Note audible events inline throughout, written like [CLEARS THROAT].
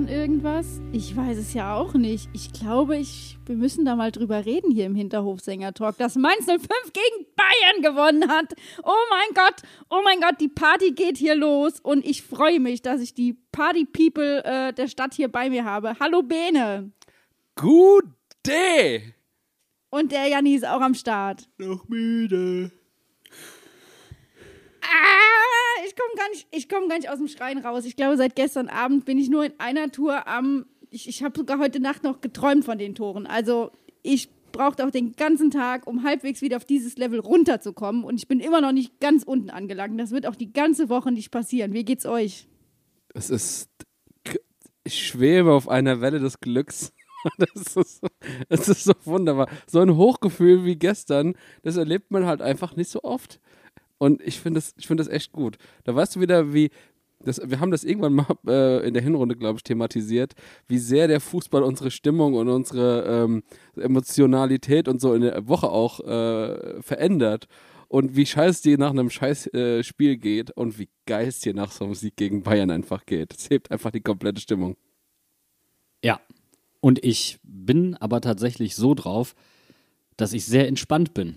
gestern irgendwas? Ich weiß es ja auch nicht. Ich glaube, ich, wir müssen da mal drüber reden hier im Hinterhofsänger-Talk, dass Mainz 05 gegen Bayern gewonnen hat. Oh mein Gott, oh mein Gott, die Party geht hier los und ich freue mich, dass ich die Party-People äh, der Stadt hier bei mir habe. Hallo Bene. Gute. Und der Janni ist auch am Start. Noch müde. Ah, ich komme gar, nicht, komm gar nicht aus dem Schreien raus. Ich glaube, seit gestern Abend bin ich nur in einer Tour am. Ich, ich habe sogar heute Nacht noch geträumt von den Toren. Also, ich brauchte auch den ganzen Tag, um halbwegs wieder auf dieses Level runterzukommen. Und ich bin immer noch nicht ganz unten angelangt. Das wird auch die ganze Woche nicht passieren. Wie geht's euch? Es ist. Ich schwebe auf einer Welle des Glücks. [LAUGHS] Das ist, das ist so wunderbar. So ein Hochgefühl wie gestern, das erlebt man halt einfach nicht so oft. Und ich finde das, find das echt gut. Da weißt du wieder, wie. Das, wir haben das irgendwann mal äh, in der Hinrunde, glaube ich, thematisiert, wie sehr der Fußball unsere Stimmung und unsere ähm, Emotionalität und so in der Woche auch äh, verändert. Und wie scheiß dir nach einem scheiß äh, Spiel geht und wie geil es dir nach so einem Sieg gegen Bayern einfach geht. Es hebt einfach die komplette Stimmung. Ja. Und ich bin aber tatsächlich so drauf, dass ich sehr entspannt bin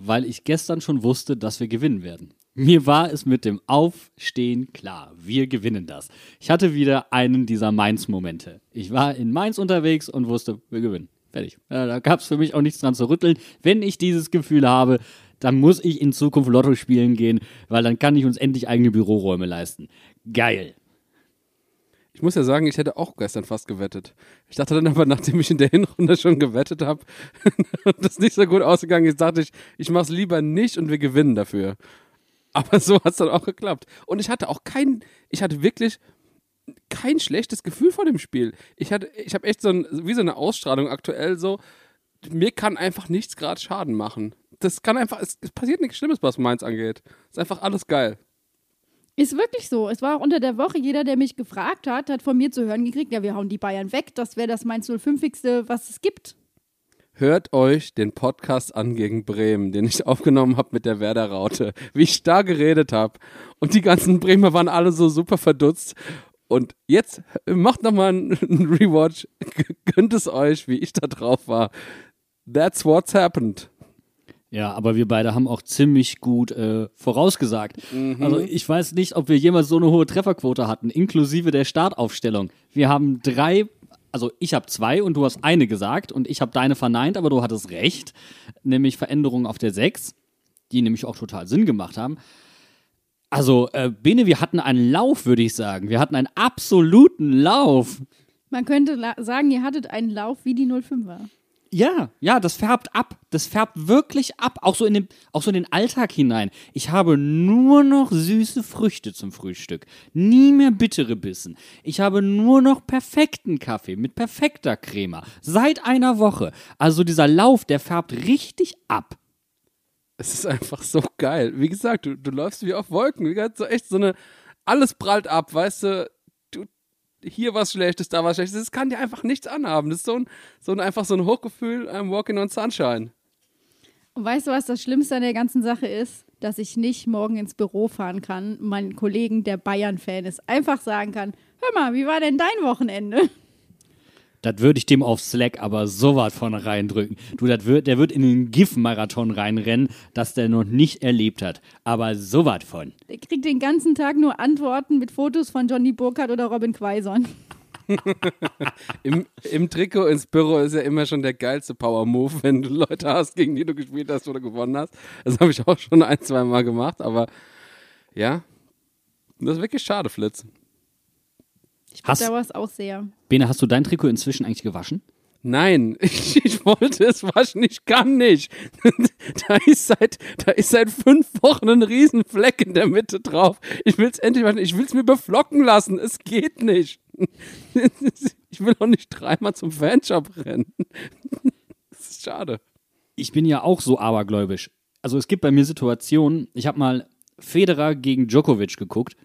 weil ich gestern schon wusste, dass wir gewinnen werden. Mir war es mit dem Aufstehen klar, wir gewinnen das. Ich hatte wieder einen dieser Mainz-Momente. Ich war in Mainz unterwegs und wusste, wir gewinnen. Fertig. Da gab es für mich auch nichts dran zu rütteln. Wenn ich dieses Gefühl habe, dann muss ich in Zukunft Lotto spielen gehen, weil dann kann ich uns endlich eigene Büroräume leisten. Geil. Ich muss ja sagen, ich hätte auch gestern fast gewettet. Ich dachte dann aber, nachdem ich in der Hinrunde schon gewettet habe [LAUGHS] und das nicht so gut ausgegangen ist, dachte ich, ich mache es lieber nicht und wir gewinnen dafür. Aber so hat es dann auch geklappt. Und ich hatte auch kein, ich hatte wirklich kein schlechtes Gefühl vor dem Spiel. Ich hatte, ich habe echt so ein, wie so eine Ausstrahlung aktuell so, mir kann einfach nichts gerade Schaden machen. Das kann einfach, es, es passiert nichts Schlimmes, was Mainz angeht. Es ist einfach alles geil. Ist wirklich so. Es war auch unter der Woche, jeder, der mich gefragt hat, hat von mir zu hören gekriegt, ja, wir hauen die Bayern weg. Das wäre das Mainz 05. was es gibt. Hört euch den Podcast an gegen Bremen, den ich aufgenommen habe mit der Werder-Raute, wie ich da geredet habe. Und die ganzen Bremer waren alle so super verdutzt. Und jetzt macht nochmal einen [LAUGHS] Rewatch, gönnt es euch, wie ich da drauf war. That's what's happened. Ja, aber wir beide haben auch ziemlich gut äh, vorausgesagt. Mhm. Also ich weiß nicht, ob wir jemals so eine hohe Trefferquote hatten, inklusive der Startaufstellung. Wir haben drei, also ich habe zwei und du hast eine gesagt und ich habe deine verneint, aber du hattest recht, nämlich Veränderungen auf der sechs, die nämlich auch total Sinn gemacht haben. Also, äh, Bene, wir hatten einen Lauf, würde ich sagen. Wir hatten einen absoluten Lauf. Man könnte sagen, ihr hattet einen Lauf wie die 05er. Ja, ja, das färbt ab. Das färbt wirklich ab. Auch so in den, auch so in den Alltag hinein. Ich habe nur noch süße Früchte zum Frühstück. Nie mehr bittere Bissen. Ich habe nur noch perfekten Kaffee mit perfekter Crema. Seit einer Woche. Also dieser Lauf, der färbt richtig ab. Es ist einfach so geil. Wie gesagt, du, du läufst wie auf Wolken. Wie gesagt, so echt so eine, alles prallt ab, weißt du, hier was Schlechtes, da was Schlechtes. Das kann dir einfach nichts anhaben. Das ist so ein, so ein einfach so ein Hochgefühl, I'm walking on sunshine. Und weißt du, was das Schlimmste an der ganzen Sache ist? Dass ich nicht morgen ins Büro fahren kann, meinen Kollegen, der Bayern-Fan ist, einfach sagen kann: Hör mal, wie war denn dein Wochenende? Das würde ich dem auf Slack aber so was von reindrücken. Du, das wird, der wird in den GIF-Marathon reinrennen, das der noch nicht erlebt hat. Aber so was von. Der kriegt den ganzen Tag nur Antworten mit Fotos von Johnny Burkhardt oder Robin Quaison. [LAUGHS] Im, Im Trikot ins Büro ist ja immer schon der geilste Power-Move, wenn du Leute hast, gegen die du gespielt hast oder gewonnen hast. Das habe ich auch schon ein, zwei Mal gemacht, aber ja, das ist wirklich schade, Flitz. Ich bedauere es auch sehr. Bene, hast du dein Trikot inzwischen eigentlich gewaschen? Nein, ich, [LAUGHS] ich wollte es waschen, ich kann nicht. [LAUGHS] da, ist seit, da ist seit fünf Wochen ein Riesenfleck in der Mitte drauf. Ich will es endlich waschen, ich will es mir beflocken lassen. Es geht nicht. [LAUGHS] ich will auch nicht dreimal zum Fanshop rennen. das ist schade. Ich bin ja auch so abergläubisch. Also es gibt bei mir Situationen, ich habe mal Federer gegen Djokovic geguckt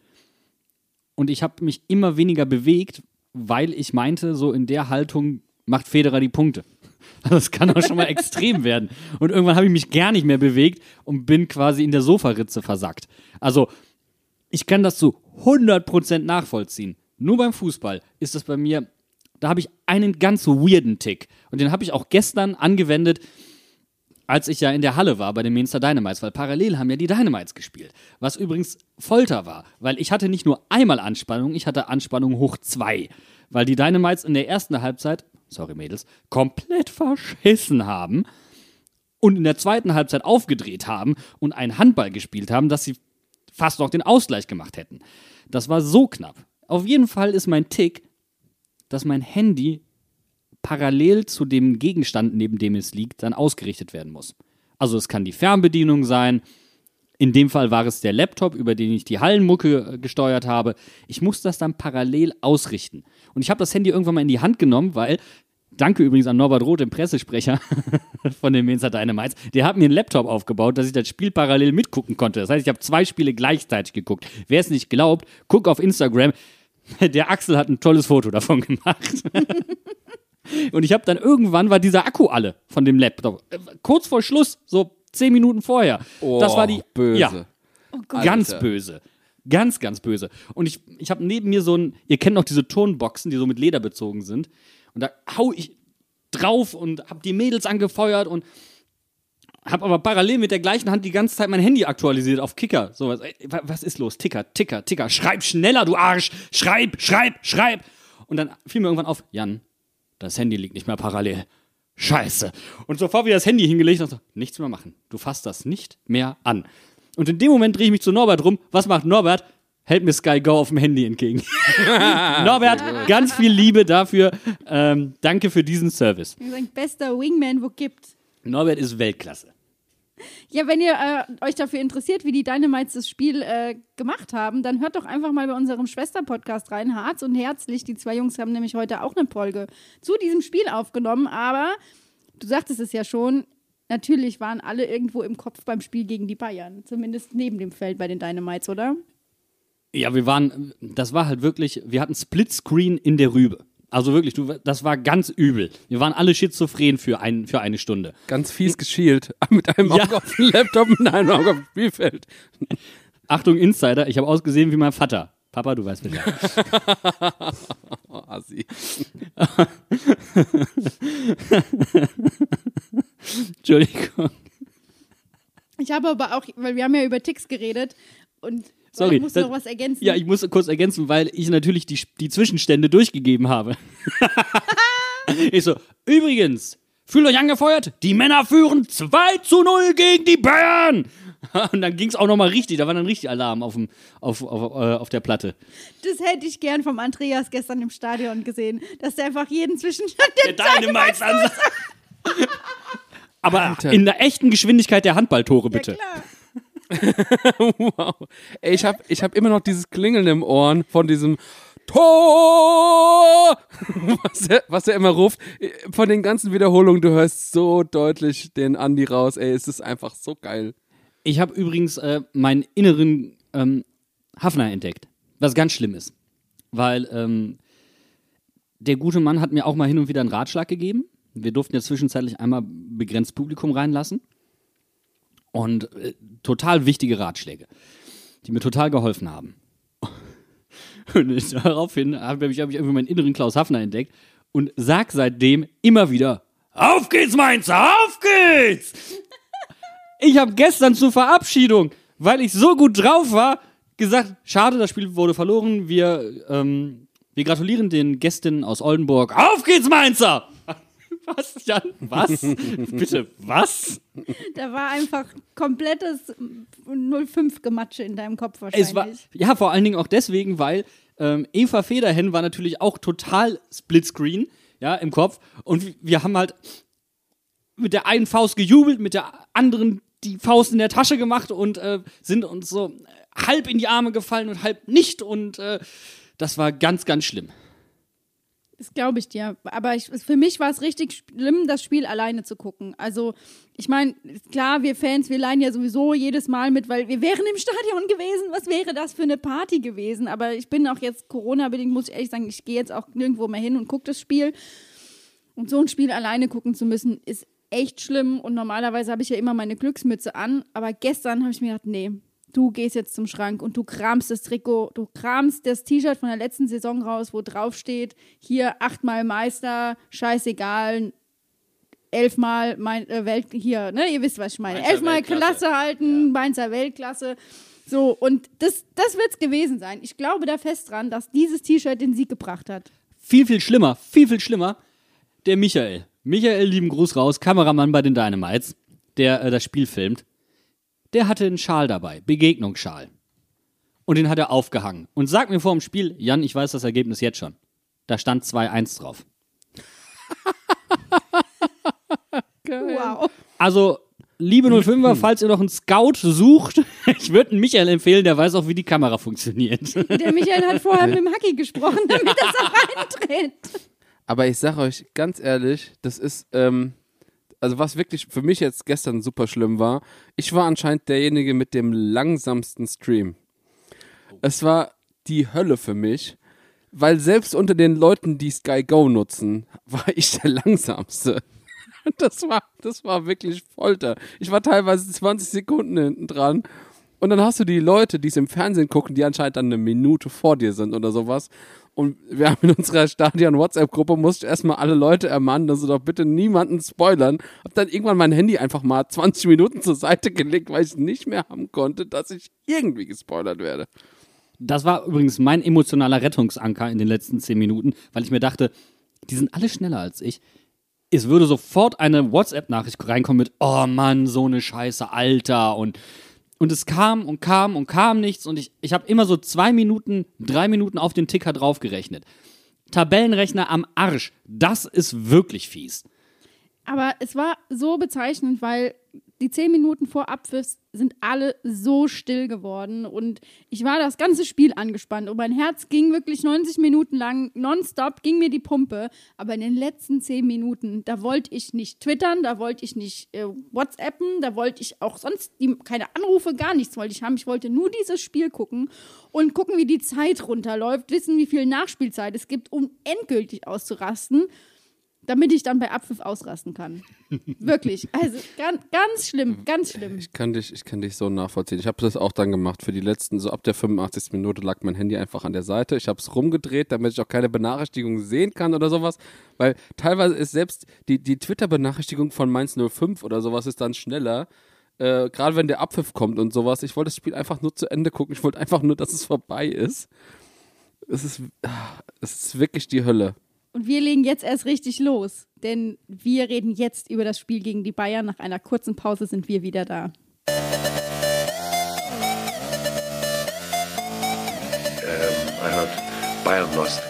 und ich habe mich immer weniger bewegt, weil ich meinte, so in der Haltung macht Federer die Punkte. [LAUGHS] Also das kann auch schon mal extrem werden. Und irgendwann habe ich mich gar nicht mehr bewegt und bin quasi in der Sofaritze versackt. Also ich kann das zu 100% nachvollziehen. Nur beim Fußball ist das bei mir, da habe ich einen ganz weirden Tick. Und den habe ich auch gestern angewendet, als ich ja in der Halle war bei den Mainster Dynamites, weil parallel haben ja die Dynamites gespielt. Was übrigens Folter war, weil ich hatte nicht nur einmal Anspannung, ich hatte Anspannung hoch zwei. Weil die Dynamites in der ersten Halbzeit sorry Mädels, komplett verschissen haben und in der zweiten Halbzeit aufgedreht haben und einen Handball gespielt haben, dass sie fast noch den Ausgleich gemacht hätten. Das war so knapp. Auf jeden Fall ist mein Tick, dass mein Handy parallel zu dem Gegenstand, neben dem es liegt, dann ausgerichtet werden muss. Also es kann die Fernbedienung sein. In dem Fall war es der Laptop, über den ich die Hallenmucke äh, gesteuert habe. Ich muss das dann parallel ausrichten. Und ich habe das Handy irgendwann mal in die Hand genommen, weil Danke übrigens an Norbert Roth, dem Pressesprecher [LAUGHS] von den Mainzer Dynamites. Der hat mir einen Laptop aufgebaut, dass ich das Spiel parallel mitgucken konnte. Das heißt, ich habe zwei Spiele gleichzeitig geguckt. Wer es nicht glaubt, guck auf Instagram. [LAUGHS] Der Axel hat ein tolles Foto davon gemacht. [LAUGHS] Und ich habe dann irgendwann war dieser Akku alle von dem Laptop. Kurz vor Schluss, so zehn Minuten vorher. Oh, das war die böse. Ja, Oh Gott. ganz böse. Ganz, ganz böse. Und ich, ich habe neben mir so ein, ihr kennt noch diese Turnboxen, die so mit Leder bezogen sind. Und da hau ich drauf und hab die Mädels angefeuert und hab aber parallel mit der gleichen Hand die ganze Zeit mein Handy aktualisiert auf Kicker. So, was, was ist los? Ticker, Ticker, Ticker. Schreib schneller, du Arsch. Schreib, schreib, schreib. Und dann fiel mir irgendwann auf, Jan, das Handy liegt nicht mehr parallel. Scheiße. Und sofort wieder das Handy hingelegt und so, nichts mehr machen. Du fasst das nicht mehr an. Und in dem Moment drehe ich mich zu Norbert rum. Was macht Norbert? Hält mir Sky Go auf dem Handy entgegen. [LAUGHS] Norbert, ganz viel Liebe dafür. Ähm, danke für diesen Service. Bester Wingman, wo gibt. Norbert ist Weltklasse. Ja, wenn ihr äh, euch dafür interessiert, wie die Dynamites das Spiel äh, gemacht haben, dann hört doch einfach mal bei unserem Schwester-Podcast rein. Harz und Herzlich. Die zwei Jungs haben nämlich heute auch eine Folge zu diesem Spiel aufgenommen. Aber du sagtest es ja schon, natürlich waren alle irgendwo im Kopf beim Spiel gegen die Bayern. Zumindest neben dem Feld bei den Dynamites, oder? Ja, wir waren, das war halt wirklich, wir hatten Splitscreen in der Rübe. Also wirklich, du, das war ganz übel. Wir waren alle schizophren für, ein, für eine Stunde. Ganz fies geschielt. [LAUGHS] Mit einem Ja. Auge auf dem Laptop und einem Auge auf dem Spielfeld. [LAUGHS] Achtung, Insider, ich habe ausgesehen wie mein Vater. Papa, du weißt Bescheid. Oh, [LAUGHS] Assi. Entschuldigung. Ich habe aber auch, weil wir haben ja über Ticks geredet und Sorry, ich muss noch was ergänzen. Ja, ich muss kurz ergänzen, weil ich natürlich die, die Zwischenstände durchgegeben habe. [LAUGHS] ich so, übrigens, fühlt euch angefeuert, die Männer führen 2 zu 0 gegen die Bayern. [LAUGHS] Und dann ging es auch nochmal richtig, da war dann richtig Alarm auf, dem, auf, auf, äh, auf der Platte. Das hätte ich gern vom Andreas gestern im Stadion gesehen, dass der einfach jeden Zwischenstand Der Dynamites ansagt. [LAUGHS] Aber in der echten Geschwindigkeit der Handballtore, bitte. Ja, klar. [LAUGHS] Wow. Ey, ich hab, ich hab immer noch dieses Klingeln im Ohren von diesem Tor, [LAUGHS] was er, was er immer ruft. Von den ganzen Wiederholungen, du hörst so deutlich den Andi raus. Ey, es ist einfach so geil. Ich habe übrigens äh, meinen inneren ähm, Hafner entdeckt, was ganz schlimm ist. Weil ähm, der gute Mann hat mir auch mal hin und wieder einen Ratschlag gegeben. Wir durften ja zwischenzeitlich einmal begrenzt Publikum reinlassen. Und äh, total wichtige Ratschläge, die mir total geholfen haben. Und daraufhin habe ich, hab ich irgendwie meinen inneren Klaus Hafner entdeckt und sag seitdem immer wieder: Auf geht's, Mainzer, auf geht's! Ich habe gestern zur Verabschiedung, weil ich so gut drauf war, gesagt, schade, das Spiel wurde verloren. Wir, ähm, wir gratulieren den Gästinnen aus Oldenburg. Auf geht's, Mainzer! Was, Jan? Was? [LAUGHS] Bitte, was? Da war einfach komplettes 05-Gematsche in deinem Kopf wahrscheinlich. Es war, ja, vor allen Dingen auch deswegen, weil ähm, Eva Federhen war natürlich auch total Splitscreen. ja, im Kopf. Und wir- wir haben halt mit der einen Faust gejubelt, mit der anderen die Faust in der Tasche gemacht und äh, sind uns so halb in die Arme gefallen und halb nicht. Und äh, das war ganz, ganz schlimm. Das glaube ich dir. Aber ich, für mich war es richtig schlimm, das Spiel alleine zu gucken. Also, ich meine, klar, wir Fans, wir leiden ja sowieso jedes Mal mit, weil wir wären im Stadion gewesen. Was wäre das für eine Party gewesen? Aber ich bin auch jetzt Corona-bedingt, muss ich ehrlich sagen, ich gehe jetzt auch nirgendwo mehr hin und gucke das Spiel. Und so ein Spiel alleine gucken zu müssen, ist echt schlimm. Und normalerweise habe ich ja immer meine Glücksmütze an. Aber gestern habe ich mir gedacht, nee, du gehst jetzt zum Schrank und du kramst das Trikot, du kramst das T-Shirt von der letzten Saison raus, wo drauf steht, hier achtmal Meister, scheißegal, elfmal mein, äh, Welt, hier, ne, ihr wisst, was ich meine. Mainzer elfmal Weltklasse. Klasse halten, Mainzer Weltklasse. So, und das, das wird es gewesen sein. Ich glaube da fest dran, dass dieses T-Shirt den Sieg gebracht hat. Viel, viel schlimmer, viel, viel schlimmer, der Michael. Michael, lieben Gruß raus, Kameramann bei den Dynamites, der äh, das Spiel filmt. Der hatte einen Schal dabei, Begegnungsschal. Und den hat er aufgehangen. Und sag mir vor dem Spiel, Jan, ich weiß das Ergebnis jetzt schon. Da stand 2-1 drauf. [LAUGHS] Wow. Also, liebe 05er, falls ihr noch einen Scout sucht, [LAUGHS] ich würde einen Michael empfehlen, der weiß auch, wie die Kamera funktioniert. [LAUGHS] Der Michael hat vorher mit dem Hacki gesprochen, damit das auch reintritt. Aber ich sag euch ganz ehrlich, das ist, ähm, also was wirklich für mich jetzt gestern super schlimm war, ich war anscheinend derjenige mit dem langsamsten Stream. Es war die Hölle für mich, weil selbst unter den Leuten, die Sky Go nutzen, [LAUGHS] war ich der langsamste. [LAUGHS] Das war, das war wirklich Folter. Ich war teilweise 20 Sekunden hinten dran. Und dann hast du die Leute, die es im Fernsehen gucken, die anscheinend dann eine Minute vor dir sind oder sowas. Und wir haben in unserer Stadion-WhatsApp-Gruppe, musste ich erstmal alle Leute ermahnen, dass sie doch bitte niemanden spoilern. Hab dann irgendwann mein Handy einfach mal 20 Minuten zur Seite gelegt, weil ich nicht mehr haben konnte, dass ich irgendwie gespoilert werde. Das war übrigens mein emotionaler Rettungsanker in den letzten 10 Minuten, weil ich mir dachte, die sind alle schneller als ich. Es würde sofort eine WhatsApp-Nachricht reinkommen mit, oh Mann, so eine Scheiße, Alter. Und, und es kam und kam und kam nichts. Und ich, ich habe immer so zwei Minuten, drei Minuten auf den Ticker draufgerechnet. Tabellenrechner am Arsch. Das ist wirklich fies. Aber es war so bezeichnend, weil die zehn Minuten vor Abpfiff sind alle so still geworden und ich war das ganze Spiel angespannt und mein Herz ging wirklich 90 Minuten lang nonstop, ging mir die Pumpe, aber in den letzten zehn Minuten, da wollte ich nicht twittern, da wollte ich nicht äh, whatsappen, da wollte ich auch sonst die, keine Anrufe, gar nichts wollte ich haben. Ich wollte nur dieses Spiel gucken und gucken, wie die Zeit runterläuft, wissen, wie viel Nachspielzeit es gibt, um endgültig auszurasten damit ich dann bei Abpfiff ausrasten kann. [LAUGHS] Wirklich. Also ganz, ganz schlimm, ganz schlimm. Ich kann dich, ich kann dich so nachvollziehen. Ich habe das auch dann gemacht. Für die letzten, so ab der 85. Minute lag mein Handy einfach an der Seite. Ich habe es rumgedreht, damit ich auch keine Benachrichtigung sehen kann oder sowas. Weil teilweise ist selbst die, die Twitter-Benachrichtigung von Mainz 05 oder sowas ist dann schneller. Äh, Gerade wenn der Abpfiff kommt und sowas. Ich wollte das Spiel einfach nur zu Ende gucken. Ich wollte einfach nur, dass es vorbei ist. Es ist, ah, es ist wirklich die Hölle. Und wir legen jetzt erst richtig los, denn wir reden jetzt über das Spiel gegen die Bayern. Nach einer kurzen Pause sind wir wieder da. I heard Bayern lost.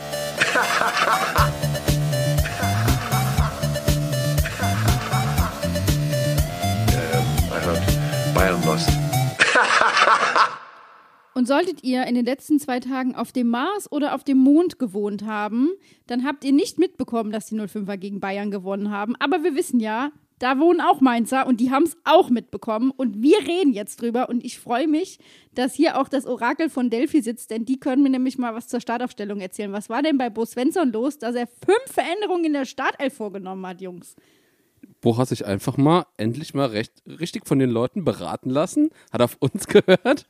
Und solltet ihr in den letzten zwei Tagen auf dem Mars oder auf dem Mond gewohnt haben, dann habt ihr nicht mitbekommen, dass die 05er gegen Bayern gewonnen haben. Aber wir wissen ja, da wohnen auch Mainzer und die haben es auch mitbekommen. Und wir reden jetzt drüber. Und ich freue mich, dass hier auch das Orakel von Delphi sitzt, denn die können mir nämlich mal was zur Startaufstellung erzählen. Was war denn bei Bo Svensson los, dass er fünf Veränderungen in der Startelf vorgenommen hat, Jungs? Bo hat sich einfach mal endlich mal recht, richtig von den Leuten beraten lassen, hat auf uns [LAUGHS] gehört, hat,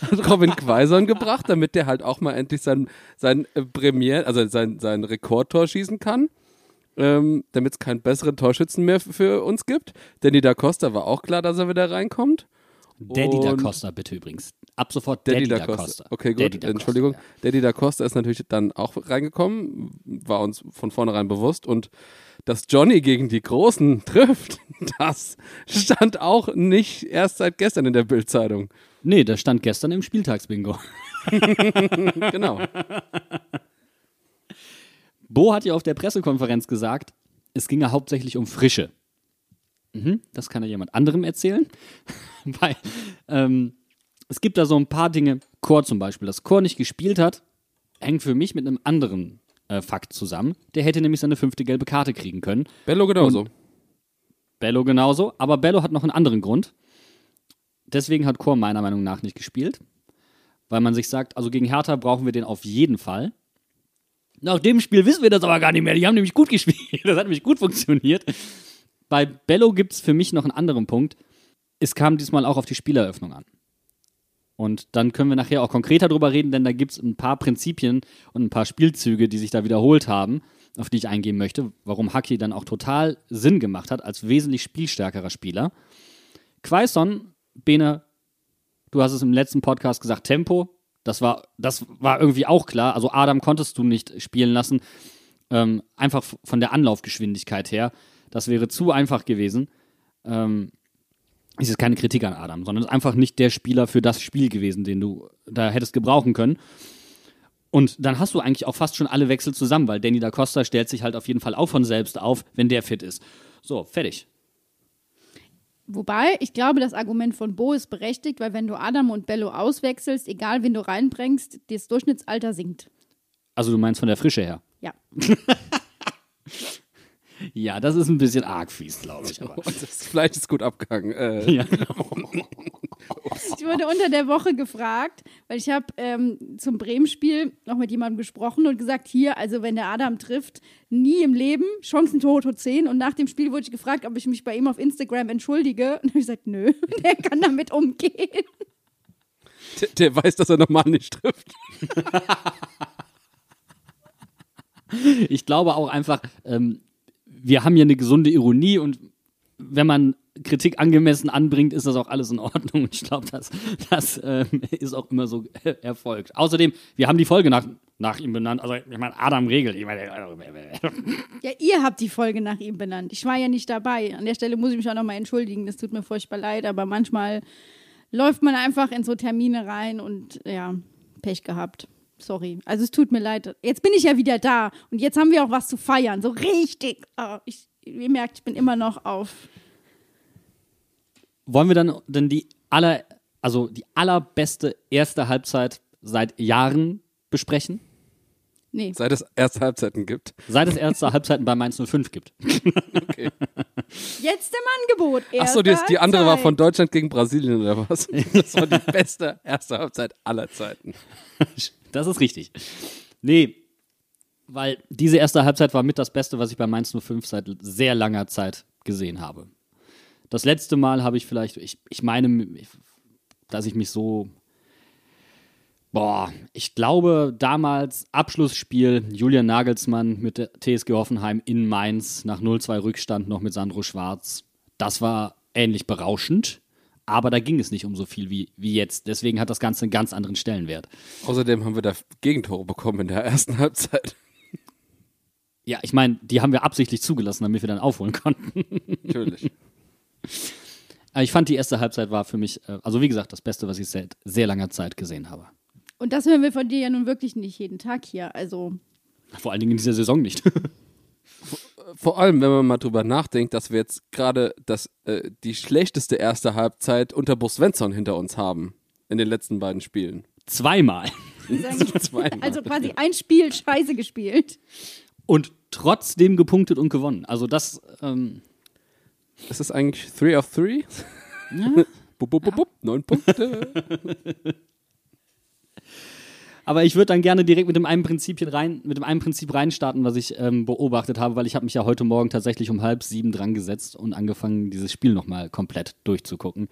hat Robin Quaison gebracht, damit der halt auch mal endlich sein, sein äh, Premier, also sein, sein Rekordtor schießen kann. Ähm, damit es keinen besseren Torschützen mehr für uns gibt. Danny da Costa war auch klar, dass er wieder reinkommt. Daddy da Costa, bitte übrigens. Ab sofort Daddy, Daddy, da Costa. Costa. Okay, gut, Daddy da Costa, Entschuldigung. ja. Daddy da Costa ist natürlich dann auch reingekommen, war uns von vornherein bewusst. Und dass Johnny gegen die Großen [LAUGHS] trifft, das stand auch nicht erst seit gestern in der Bildzeitung. Nee, das stand gestern im Spieltagsbingo. [LAUGHS] [LAUGHS] Genau. Bo hat ja auf der Pressekonferenz gesagt, es ginge hauptsächlich um Frische. Mhm, das kann ja jemand anderem erzählen. Weil ähm, es gibt da so ein paar Dinge, Chor zum Beispiel, dass Chor nicht gespielt hat, hängt für mich mit einem anderen äh, Fakt zusammen. Der hätte nämlich seine fünfte gelbe Karte kriegen können. Bello genauso. Bello genauso, aber Bello hat noch einen anderen Grund. Deswegen hat Chor meiner Meinung nach nicht gespielt. Weil man sich sagt, also gegen Hertha brauchen wir den auf jeden Fall. Nach dem Spiel wissen wir das aber gar nicht mehr. Die haben nämlich gut gespielt. [LAUGHS] Das hat nämlich gut funktioniert. Bei Bello gibt es für mich noch einen anderen Punkt. Es kam diesmal auch auf die Spieleröffnung an. Und dann können wir nachher auch konkreter drüber reden, denn da gibt es ein paar Prinzipien und ein paar Spielzüge, die sich da wiederholt haben, auf die ich eingehen möchte, warum Haki dann auch total Sinn gemacht hat als wesentlich spielstärkerer Spieler. Quaison, Bene, du hast es im letzten Podcast gesagt, Tempo, das war, das war irgendwie auch klar. Also Adam konntest du nicht spielen lassen, ähm, einfach von der Anlaufgeschwindigkeit her. Das wäre zu einfach gewesen. Ähm, ist jetzt keine Kritik an Adam, sondern ist einfach nicht der Spieler für das Spiel gewesen, den du da hättest gebrauchen können. Und dann hast du eigentlich auch fast schon alle Wechsel zusammen, weil Danny da Costa stellt sich halt auf jeden Fall auch von selbst auf, wenn der fit ist. So, fertig. Wobei, ich glaube, das Argument von Bo ist berechtigt, weil wenn du Adam und Bello auswechselst, egal wen du reinbringst, das Durchschnittsalter sinkt. Also du meinst von der Frische her? Ja. [LAUGHS] Ja, das ist ein bisschen arg fies, glaube ich. Aber. Und das Fleisch ist gut abgehangen. Äh, ja. Ich wurde unter der Woche gefragt, weil ich habe ähm, zum Bremen-Spiel noch mit jemandem gesprochen und gesagt, hier, also wenn der Adam trifft, nie im Leben, Chancen Toto 10. Und nach dem Spiel wurde ich gefragt, ob ich mich bei ihm auf Instagram entschuldige. Und habe ich gesagt, nö, [LAUGHS] der kann damit umgehen. der, der weiß, dass er normal nicht trifft. Ich glaube auch einfach, ähm, wir haben hier eine gesunde Ironie und wenn man Kritik angemessen anbringt, ist das auch alles in Ordnung. Und ich glaube, das, das ähm, ist auch immer so äh, erfolgt. Außerdem, wir haben die Folge nach, nach ihm benannt. Also, ich meine, Adam Regel. Ich meine, Ja, ihr habt die Folge nach ihm benannt. Ich war ja nicht dabei. An der Stelle muss ich mich auch nochmal entschuldigen. Das tut mir furchtbar leid, aber manchmal läuft man einfach in so Termine rein und ja, Pech gehabt. Sorry. Also es tut mir leid. Jetzt bin ich ja wieder da und jetzt haben wir auch was zu feiern. So richtig. Oh, ich, ihr merkt, ich bin immer noch auf. wollen wir dann denn die aller, also die allerbeste erste Halbzeit seit Jahren besprechen? Nee. Seit es erste Halbzeiten gibt. Seit es erste Halbzeiten bei Mainz 05 gibt. Okay. Jetzt im Angebot. Achso, die, Erste die andere war von Deutschland gegen Brasilien oder was? [LAUGHS] Das war die beste erste Halbzeit aller Zeiten. Das ist richtig. Nee, weil diese erste Halbzeit war mit das Beste, was ich bei Mainz 05 seit sehr langer Zeit gesehen habe. Das letzte Mal habe ich vielleicht, ich, ich meine, dass ich mich so. Boah, ich glaube, damals Abschlussspiel Julian Nagelsmann mit der TSG Hoffenheim in Mainz nach 0-2 Rückstand noch mit Sandro Schwarz. Das war ähnlich berauschend, aber da ging es nicht um so viel wie, wie jetzt. Deswegen hat das Ganze einen ganz anderen Stellenwert. Außerdem haben wir da Gegentore bekommen in der ersten [LAUGHS] Halbzeit. Ja, ich meine, die haben wir absichtlich zugelassen, damit wir dann aufholen konnten. Natürlich. [LAUGHS] Ich fand, die erste Halbzeit war für mich, äh, also wie gesagt, das Beste, was ich seit sehr langer Zeit gesehen habe. Und das hören wir von dir ja nun wirklich nicht jeden Tag hier. Also, Vor allen Dingen in dieser Saison nicht. [LAUGHS] Vor allem, wenn man mal drüber nachdenkt, dass wir jetzt gerade das, äh, die schlechteste erste Halbzeit unter Bo Svensson hinter uns haben. In den letzten beiden Spielen. Zweimal. [LAUGHS] Zweimal. also quasi ein Spiel scheiße gespielt. Und trotzdem gepunktet und gewonnen. Also das, ähm, Ist das eigentlich 3 of 3? [LAUGHS] bup, bup, bup, bup, neun Punkte. Aber ich würde dann gerne direkt mit dem einen Prinzipien rein, mit dem einen Prinzip reinstarten, was ich ähm, beobachtet habe, weil ich habe mich ja heute Morgen tatsächlich um halb sieben dran gesetzt und angefangen, dieses Spiel nochmal komplett durchzugucken.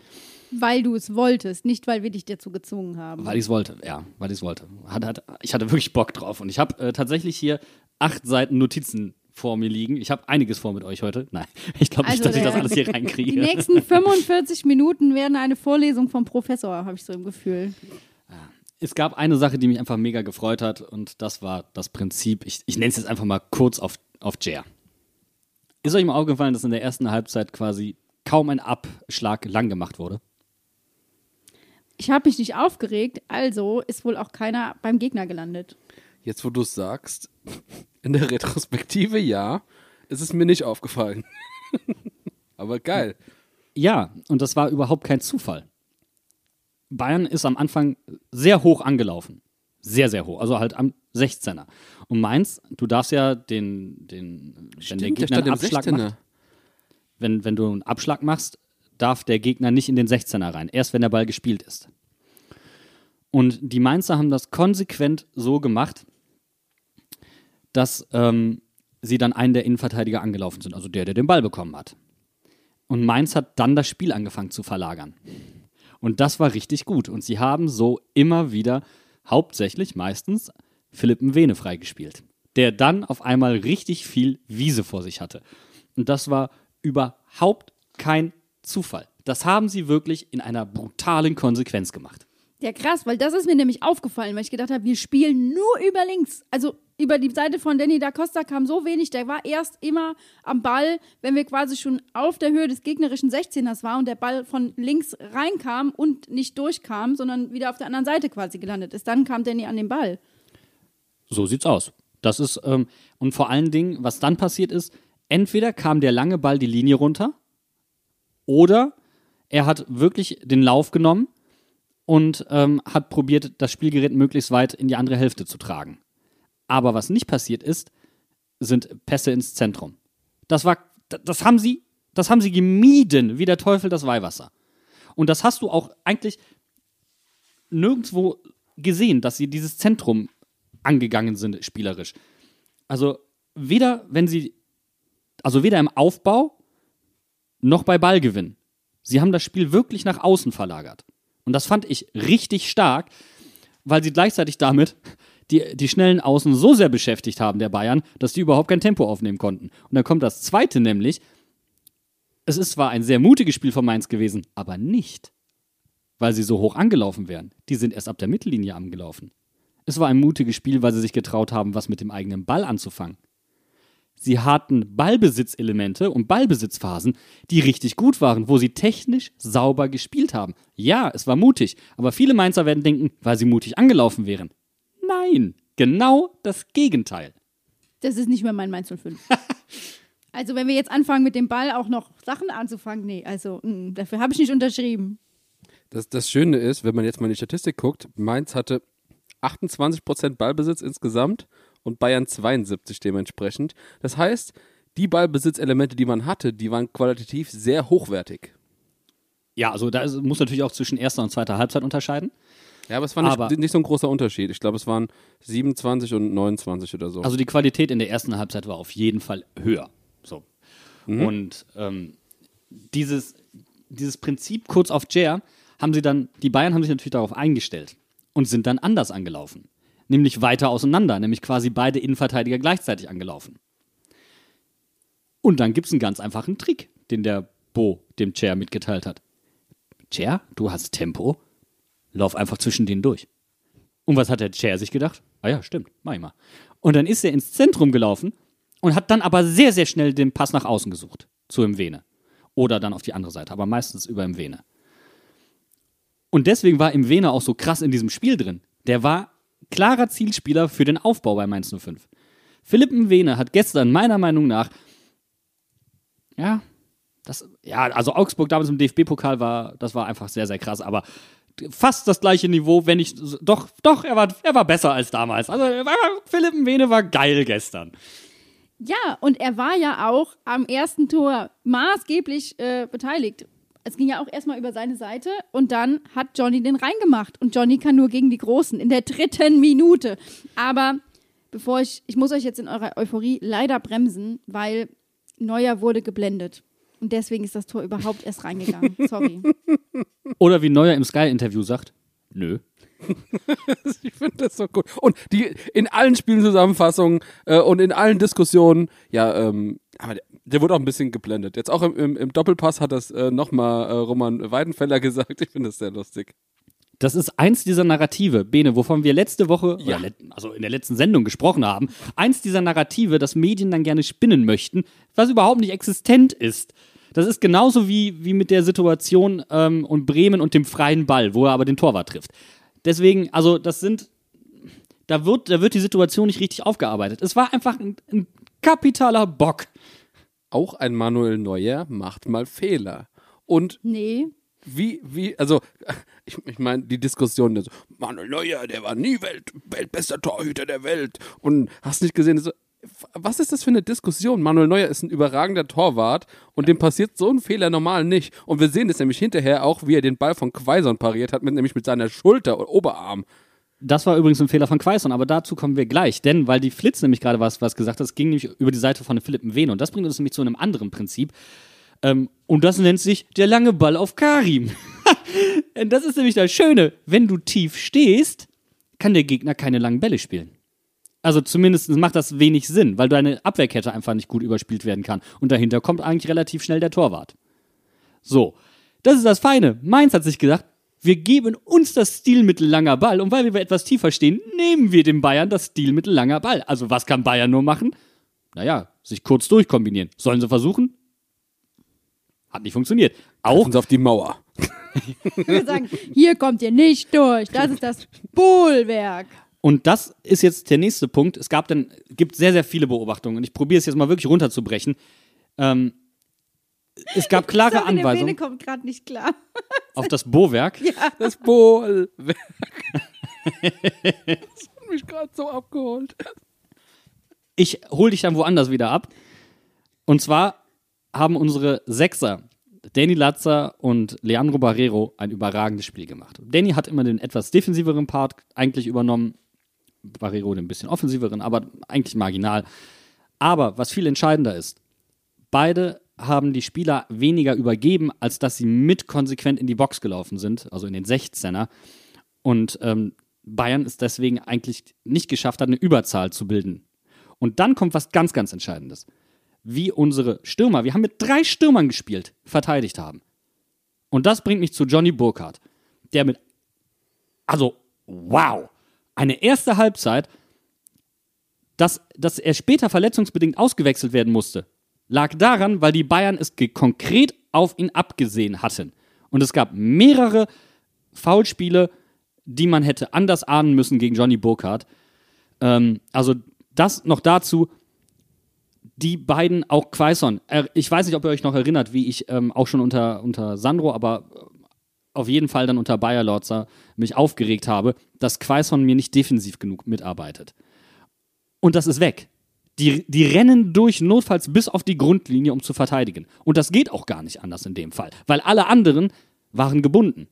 Weil du es wolltest, nicht weil wir dich dazu gezwungen haben. Weil ich es wollte, ja, weil ich es wollte. Hat, hat, ich hatte wirklich Bock drauf. Und ich habe äh, tatsächlich hier acht Seiten Notizen vor mir liegen. Ich habe einiges vor mit euch heute. Nein, [LAUGHS] ich glaube nicht, dass ich das alles hier Die reinkriege. nächsten 45 Minuten werden eine Vorlesung vom Professor, habe ich so im Gefühl. Es gab eine Sache, die mich einfach mega gefreut hat. Und das war das Prinzip, ich, ich nenne es jetzt einfach mal kurz auf, auf Jer. Ist euch mal aufgefallen, dass in der ersten Halbzeit quasi kaum ein Abschlag lang gemacht wurde? Ich habe mich nicht aufgeregt, also ist wohl auch keiner beim Gegner gelandet. Jetzt, wo du es sagst, in der Retrospektive ja, ist es mir nicht aufgefallen. [LAUGHS] Aber geil. Ja, und das war überhaupt kein Zufall. Bayern ist am Anfang sehr hoch angelaufen. Sehr, sehr hoch. Also halt am 16er. Und Mainz, du darfst ja den, den wenn der Stimmt, der Gegner stand einen Abschlag 16er. macht, wenn, wenn du einen Abschlag machst, darf der Gegner nicht in den 16er rein. Erst wenn der Ball gespielt ist. Und die Mainzer haben das konsequent so gemacht, dass ähm, sie dann einen der Innenverteidiger angelaufen sind, also der, der den Ball bekommen hat. Und Mainz hat dann das Spiel angefangen zu verlagern. Und das war richtig gut. Und sie haben so immer wieder, hauptsächlich meistens, Philipp Mwene freigespielt, der dann auf einmal richtig viel Wiese vor sich hatte. Und das war überhaupt kein Zufall. Das haben sie wirklich in einer brutalen Konsequenz gemacht. Ja, krass, weil das ist mir nämlich aufgefallen, weil ich gedacht habe, wir spielen nur über links. Also über die Seite von Danny da Costa kam so wenig. Der war erst immer am Ball, wenn wir quasi schon auf der Höhe des gegnerischen 16ers waren und der Ball von links reinkam und nicht durchkam, sondern wieder auf der anderen Seite quasi gelandet ist. Dann kam Danny an den Ball. So sieht's aus. Das ist, ähm, und vor allen Dingen, was dann passiert ist, entweder kam der lange Ball die Linie runter oder er hat wirklich den Lauf genommen und ähm, hat probiert, das Spielgerät möglichst weit in die andere Hälfte zu tragen. Aber was nicht passiert ist, sind Pässe ins Zentrum. Das war, das haben sie, das haben sie gemieden, wie der Teufel das Weihwasser. Und das hast du auch eigentlich nirgendwo gesehen, dass sie dieses Zentrum angegangen sind, spielerisch. Also weder, wenn sie, also weder im Aufbau noch bei Ballgewinn. Sie haben das Spiel wirklich nach außen verlagert. Und das fand ich richtig stark, weil sie gleichzeitig damit die, die schnellen Außen so sehr beschäftigt haben, der Bayern, dass die überhaupt kein Tempo aufnehmen konnten. Und dann kommt das zweite nämlich, es ist zwar ein sehr mutiges Spiel von Mainz gewesen, aber nicht, weil sie so hoch angelaufen wären. Die sind erst ab der Mittellinie angelaufen. Es war ein mutiges Spiel, weil sie sich getraut haben, was mit dem eigenen Ball anzufangen. Sie hatten Ballbesitzelemente und Ballbesitzphasen, die richtig gut waren, wo sie technisch sauber gespielt haben. Ja, es war mutig, aber viele Mainzer werden denken, weil sie mutig angelaufen wären. Nein, genau das Gegenteil. Das ist nicht mehr mein Mainz 05. [LAUGHS] also wenn wir jetzt anfangen mit dem Ball auch noch Sachen anzufangen, nee, also mh, dafür habe ich nicht unterschrieben. Das, das Schöne ist, wenn man jetzt mal in die Statistik guckt, Mainz hatte 28% Ballbesitz insgesamt und Bayern 72 dementsprechend. Das heißt, die Ballbesitzelemente, die man hatte, die waren qualitativ sehr hochwertig. Ja, also da ist, muss natürlich auch zwischen erster und zweiter Halbzeit unterscheiden. Ja, aber es war nicht, Aber- nicht so ein großer Unterschied. Ich glaube, es waren 27 und 29 oder so. Also die Qualität in der ersten Halbzeit war auf jeden Fall höher. So. Und ähm, dieses, dieses Prinzip kurz auf Jair haben sie dann, die Bayern haben sich natürlich darauf eingestellt und sind dann anders angelaufen. Nämlich weiter auseinander, nämlich quasi beide Innenverteidiger gleichzeitig angelaufen. Und dann gibt es einen ganz einfachen Trick, den der Bo dem Chair mitgeteilt hat. Chair, du hast Tempo, lauf einfach zwischen denen durch. Und was hat der Chair sich gedacht? Ah ja, stimmt, mach ich mal. Und dann ist er ins Zentrum gelaufen und hat dann aber sehr, sehr schnell den Pass nach außen gesucht, zu Imvene. Oder dann auf die andere Seite, aber meistens über Imvene. Und deswegen war Imvene auch so krass in diesem Spiel drin. Der war klarer Zielspieler für den Aufbau bei Mainz 05. Philipp Imvene hat gestern meiner Meinung nach, ja, das, ja, also Augsburg damals im DFB-Pokal war, das war einfach sehr, sehr krass, aber fast das gleiche Niveau, wenn nicht, doch, doch, er war, er war besser als damals. Also Philipp Mwene war geil gestern. Ja, und er war ja auch am ersten Tor maßgeblich äh, beteiligt. Es ging ja auch erstmal über seine Seite und dann hat Johnny den reingemacht. Und Johnny kann nur gegen die Großen in der dritten Minute. Aber bevor ich, ich muss euch jetzt in eurer Euphorie leider bremsen, weil Neuer wurde geblendet. Und deswegen ist das Tor überhaupt erst reingegangen. Sorry. [LAUGHS] Oder wie Neuer im Sky-Interview sagt, nö. [LAUGHS] ich finde das so gut. Und die in allen Spielzusammenfassungen äh, und in allen Diskussionen, ja, ähm, aber der, der wurde auch ein bisschen geblendet. Jetzt auch im, im, im Doppelpass hat das äh, nochmal äh, Roman Weidenfeller gesagt. Ich finde das sehr lustig. Das ist eins dieser Narrative, Bene, wovon wir letzte Woche, Ja. oder also in der letzten Sendung gesprochen haben. Eins dieser Narrative, das Medien dann gerne spinnen möchten, was überhaupt nicht existent ist. Das ist genauso wie, wie mit der Situation ähm, und Bremen und dem freien Ball, wo er aber den Torwart trifft. Deswegen, also das sind, Da wird, da wird die Situation nicht richtig aufgearbeitet. Es war einfach ein, ein kapitaler Bock. Auch ein Manuel Neuer macht mal Fehler. Und Nee. wie, wie, also, ich, ich meine, die Diskussion, so, Manuel Neuer, der war nie Welt, weltbester Torhüter der Welt. Und hast nicht gesehen, so, was ist das für eine Diskussion? Manuel Neuer ist ein überragender Torwart und dem passiert so ein Fehler normal nicht. Und wir sehen das nämlich hinterher auch, wie er den Ball von Quaison pariert hat, mit, nämlich mit seiner Schulter oder Oberarm. Das war übrigens ein Fehler von Quaison, aber dazu kommen wir gleich. Denn, weil die Flitz nämlich gerade was, was gesagt hat, es ging nämlich über die Seite von Philipp Mwene. Und das bringt uns nämlich zu einem anderen Prinzip. Ähm, und das nennt sich der lange Ball auf Karim. [LAUGHS] Das ist nämlich das Schöne. Wenn du tief stehst, kann der Gegner keine langen Bälle spielen. Also zumindest macht das wenig Sinn, weil deine Abwehrkette einfach nicht gut überspielt werden kann. Und dahinter kommt eigentlich relativ schnell der Torwart. So, das ist das Feine. Mainz hat sich gedacht, wir geben uns das Stilmittel langer Ball und weil wir etwas tiefer stehen, nehmen wir den Bayern das Stilmittel langer Ball. Also was kann Bayern nur machen? Naja, sich kurz durchkombinieren. Sollen sie versuchen? Hat nicht funktioniert. Auch Und auf die Mauer. Wir sagen, hier kommt ihr nicht durch. Das ist das Bohlwerk. Und das ist jetzt der nächste Punkt. Es gab dann, gibt sehr, sehr viele Beobachtungen. Und ich probiere es jetzt mal wirklich runterzubrechen. Ähm, es gab [LAUGHS] klare Sorry, der Bene Anweisungen kommt gerade nicht klar. [LAUGHS] auf das Bohrwerk. Das Bohlwerk. [LAUGHS] das hat mich gerade so abgeholt. Ich hole dich dann woanders wieder ab. Und zwar haben unsere Sechser, Danny Latzer und Leandro Barrero, ein überragendes Spiel gemacht. Danny hat immer den etwas defensiveren Part eigentlich übernommen, Barrero den bisschen offensiveren, aber eigentlich marginal. Aber was viel entscheidender ist, beide haben die Spieler weniger übergeben, als dass sie mit konsequent in die Box gelaufen sind, also in den 16er. Und ähm, Bayern es deswegen eigentlich nicht geschafft hat, eine Überzahl zu bilden. Und dann kommt was ganz, ganz Entscheidendes. Wie unsere Stürmer, wir haben mit drei Stürmern gespielt, verteidigt haben. Und das bringt mich zu Johnny Burkhardt, der mit, also, wow, eine erste Halbzeit, dass, dass er später verletzungsbedingt ausgewechselt werden musste, lag daran, weil die Bayern es konkret auf ihn abgesehen hatten. Und es gab mehrere Foulspiele, die man hätte anders ahnen müssen gegen Johnny Burkhardt. Ähm, also das noch dazu. Die beiden, auch Quaison. Ich weiß nicht, ob ihr euch noch erinnert, wie ich ähm, auch schon unter, unter Sandro, aber auf jeden Fall dann unter Bayer Lorzer mich aufgeregt habe, dass Quaison mir nicht defensiv genug mitarbeitet. Und das ist weg. Die, die rennen durch, notfalls bis auf die Grundlinie, um zu verteidigen. Und das geht auch gar nicht anders in dem Fall, weil alle anderen waren gebunden.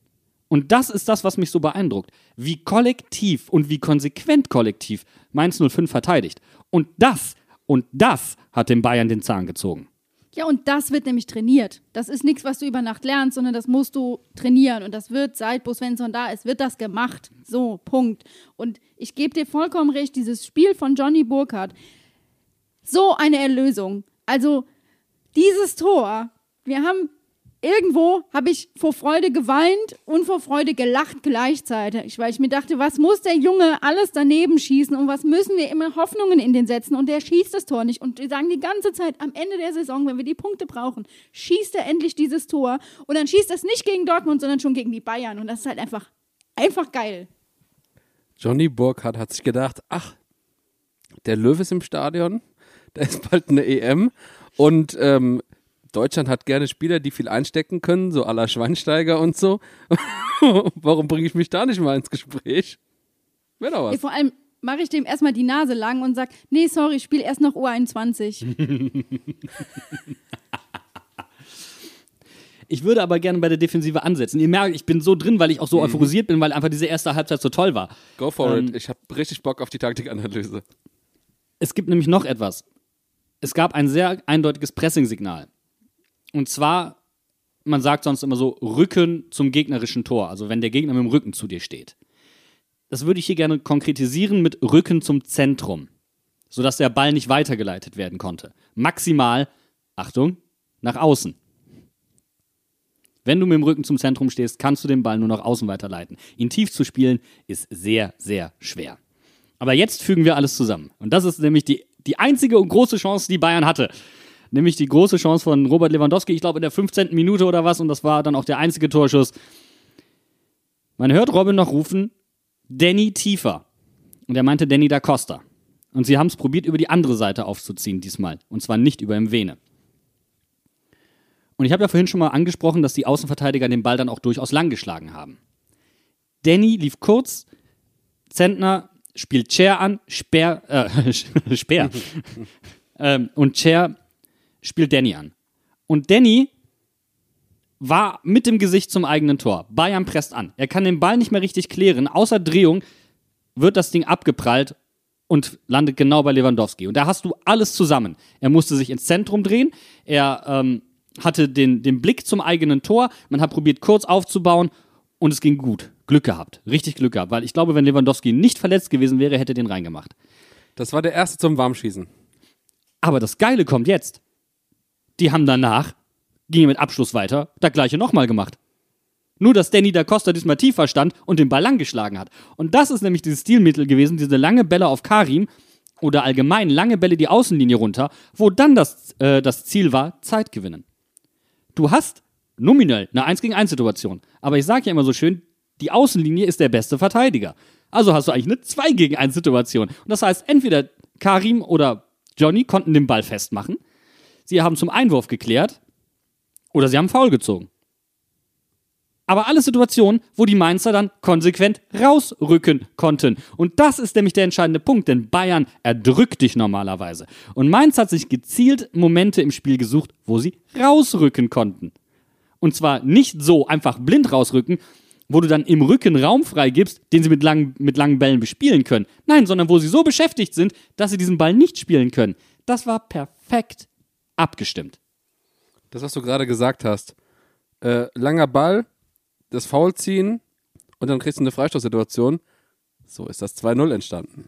Und das ist das, was mich so beeindruckt. Wie kollektiv und wie konsequent kollektiv Mainz 05 verteidigt. Und das, und das hat den Bayern den Zahn gezogen. Ja, und das wird nämlich trainiert. Das ist nichts, was du über Nacht lernst, sondern das musst du trainieren. Und das wird, seit Bo Svensson da ist, wird das gemacht. So, Punkt. Und ich gebe dir vollkommen recht, dieses Spiel von Johnny Burkhardt, so eine Erlösung. Also, dieses Tor, wir haben irgendwo habe ich vor Freude geweint und vor Freude gelacht gleichzeitig, weil ich mir dachte, was muss der Junge alles daneben schießen und was müssen wir immer Hoffnungen in den setzen? Und der schießt das Tor nicht. Und wir sagen die ganze Zeit am Ende der Saison, wenn wir die Punkte brauchen, schießt er endlich dieses Tor. Und dann schießt es nicht gegen Dortmund, sondern schon gegen die Bayern. Und das ist halt einfach einfach geil. Johnny Burkhardt hat sich gedacht, ach, der Löwe ist im Stadion, da ist bald eine EM und ähm, Deutschland hat gerne Spieler, die viel einstecken können, so à la Schweinsteiger und so. [LAUGHS] Warum bringe ich mich da nicht mal ins Gespräch? Wäre doch was. vor allem mache ich dem erstmal die Nase lang und sag, nee, sorry, ich spiele erst noch U21. [LAUGHS] Ich würde aber gerne bei der Defensive ansetzen. Ihr merkt, ich bin so drin, weil ich auch so euphorisiert bin, weil einfach diese erste Halbzeit so toll war. Go for Ähm, it. Ich habe richtig Bock auf die Taktikanalyse. Es gibt nämlich noch etwas. Es gab ein sehr eindeutiges Pressing-Signal. Und zwar, man sagt sonst immer so, Rücken zum gegnerischen Tor, also wenn der Gegner mit dem Rücken zu dir steht. Das würde ich hier gerne konkretisieren mit Rücken zum Zentrum, sodass der Ball nicht weitergeleitet werden konnte. Maximal, Achtung, nach außen. Wenn du mit dem Rücken zum Zentrum stehst, kannst du den Ball nur nach außen weiterleiten. Ihn tief zu spielen ist sehr, sehr schwer. Aber jetzt fügen wir alles zusammen. Und das ist nämlich die, die einzige und große Chance, die Bayern hatte. Nämlich die große Chance von Robert Lewandowski, ich glaube in der 15. Minute oder was, und das war dann auch der einzige Torschuss. Man hört Robin noch rufen, Danny tiefer. Und er meinte Danny da Costa. Und sie haben es probiert, über die andere Seite aufzuziehen diesmal. Und zwar nicht über im Vene. Und ich habe ja vorhin schon mal angesprochen, dass die Außenverteidiger den Ball dann auch durchaus lang geschlagen haben. Danny lief kurz, Zentner spielt Chair an, Speer, äh, [LAUGHS] Speer. [LAUGHS] ähm, und Chair spielt Danny an. Und Danny war mit dem Gesicht zum eigenen Tor. Bayern presst an. Er kann den Ball nicht mehr richtig klären. Außer Drehung wird das Ding abgeprallt und landet genau bei Lewandowski. Und da hast du alles zusammen. Er musste sich ins Zentrum drehen. Er ähm, hatte den, den Blick zum eigenen Tor. Man hat probiert, kurz aufzubauen und es ging gut. Glück gehabt. Richtig Glück gehabt. Weil ich glaube, wenn Lewandowski nicht verletzt gewesen wäre, hätte er den reingemacht. Das war der erste zum Warmschießen. Aber das Geile kommt jetzt. Die haben danach, gingen mit Abschluss weiter, das gleiche nochmal gemacht. Nur, dass Danny da Costa diesmal tiefer stand und den Ball lang geschlagen hat. Und das ist nämlich dieses Stilmittel gewesen, diese lange Bälle auf Karim oder allgemein lange Bälle die Außenlinie runter, wo dann das, äh, das Ziel war, Zeit gewinnen. Du hast nominell eine 1 gegen 1 Situation. Aber ich sage ja immer so schön, die Außenlinie ist der beste Verteidiger. Also hast du eigentlich eine 2 gegen 1 Situation. Und das heißt, entweder Karim oder Johnny konnten den Ball festmachen, sie haben zum Einwurf geklärt oder sie haben faul gezogen. Aber alle Situationen, wo die Mainzer dann konsequent rausrücken konnten. Und das ist nämlich der entscheidende Punkt, denn Bayern erdrückt dich normalerweise. Und Mainz hat sich gezielt Momente im Spiel gesucht, wo sie rausrücken konnten. Und zwar nicht so einfach blind rausrücken, wo du dann im Rücken Raum freigibst, den sie mit langen, mit langen Bällen bespielen können. Nein, sondern wo sie so beschäftigt sind, dass sie diesen Ball nicht spielen können. Das war perfekt abgestimmt. Das, was du gerade gesagt hast. Äh, langer Ball, das Foul ziehen und dann kriegst du eine Freistoßsituation. So ist das 2-0 entstanden.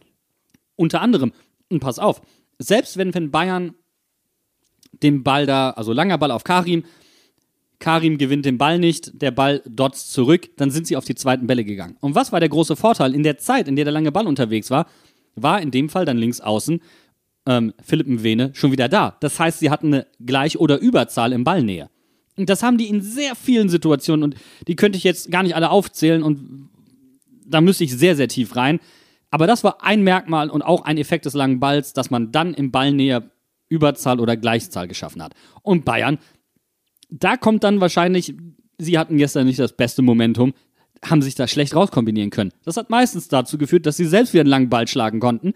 Unter anderem, und pass auf, selbst wenn, wenn Bayern den Ball da, also langer Ball auf Karim, Karim gewinnt den Ball nicht, der Ball dotzt zurück, dann sind sie auf die zweiten Bälle gegangen. Und was war der große Vorteil? In der Zeit, in der der lange Ball unterwegs war, war in dem Fall dann links außen ähm, Philipp Mwene schon wieder da. Das heißt, sie hatten eine Gleich- oder Überzahl im Ballnähe. Und das haben die in sehr vielen Situationen und die könnte ich jetzt gar nicht alle aufzählen und da müsste ich sehr, sehr tief rein. Aber das war ein Merkmal und auch ein Effekt des langen Balls, dass man dann im Ballnähe Überzahl oder Gleichzahl geschaffen hat. Und Bayern, da kommt dann wahrscheinlich, sie hatten gestern nicht das beste Momentum, haben sich da schlecht rauskombinieren können. Das hat meistens dazu geführt, dass sie selbst wieder einen langen Ball schlagen konnten.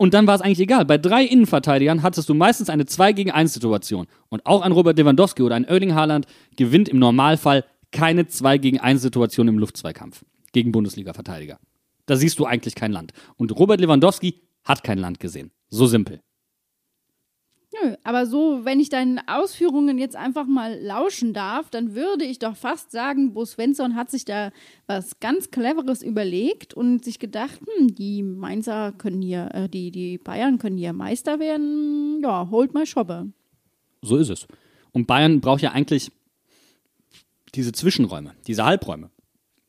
Und dann war es eigentlich egal. Bei drei Innenverteidigern hattest du meistens eine 2 gegen 1 Situation. Und auch ein Robert Lewandowski oder ein Erling Haaland gewinnt im Normalfall keine 2 gegen 1 Situation im Luftzweikampf gegen Bundesliga-Verteidiger. Da siehst du eigentlich kein Land. Und Robert Lewandowski hat kein Land gesehen. So simpel. Nö, aber so, wenn ich deinen Ausführungen jetzt einfach mal lauschen darf, dann würde ich doch fast sagen, Bo Svensson hat sich da was ganz Cleveres überlegt und sich gedacht, hm, die Mainzer können hier, äh, die, die Bayern können hier Meister werden, ja, holt mal Schobbe. So ist es. Und Bayern braucht ja eigentlich diese Zwischenräume, diese Halbräume.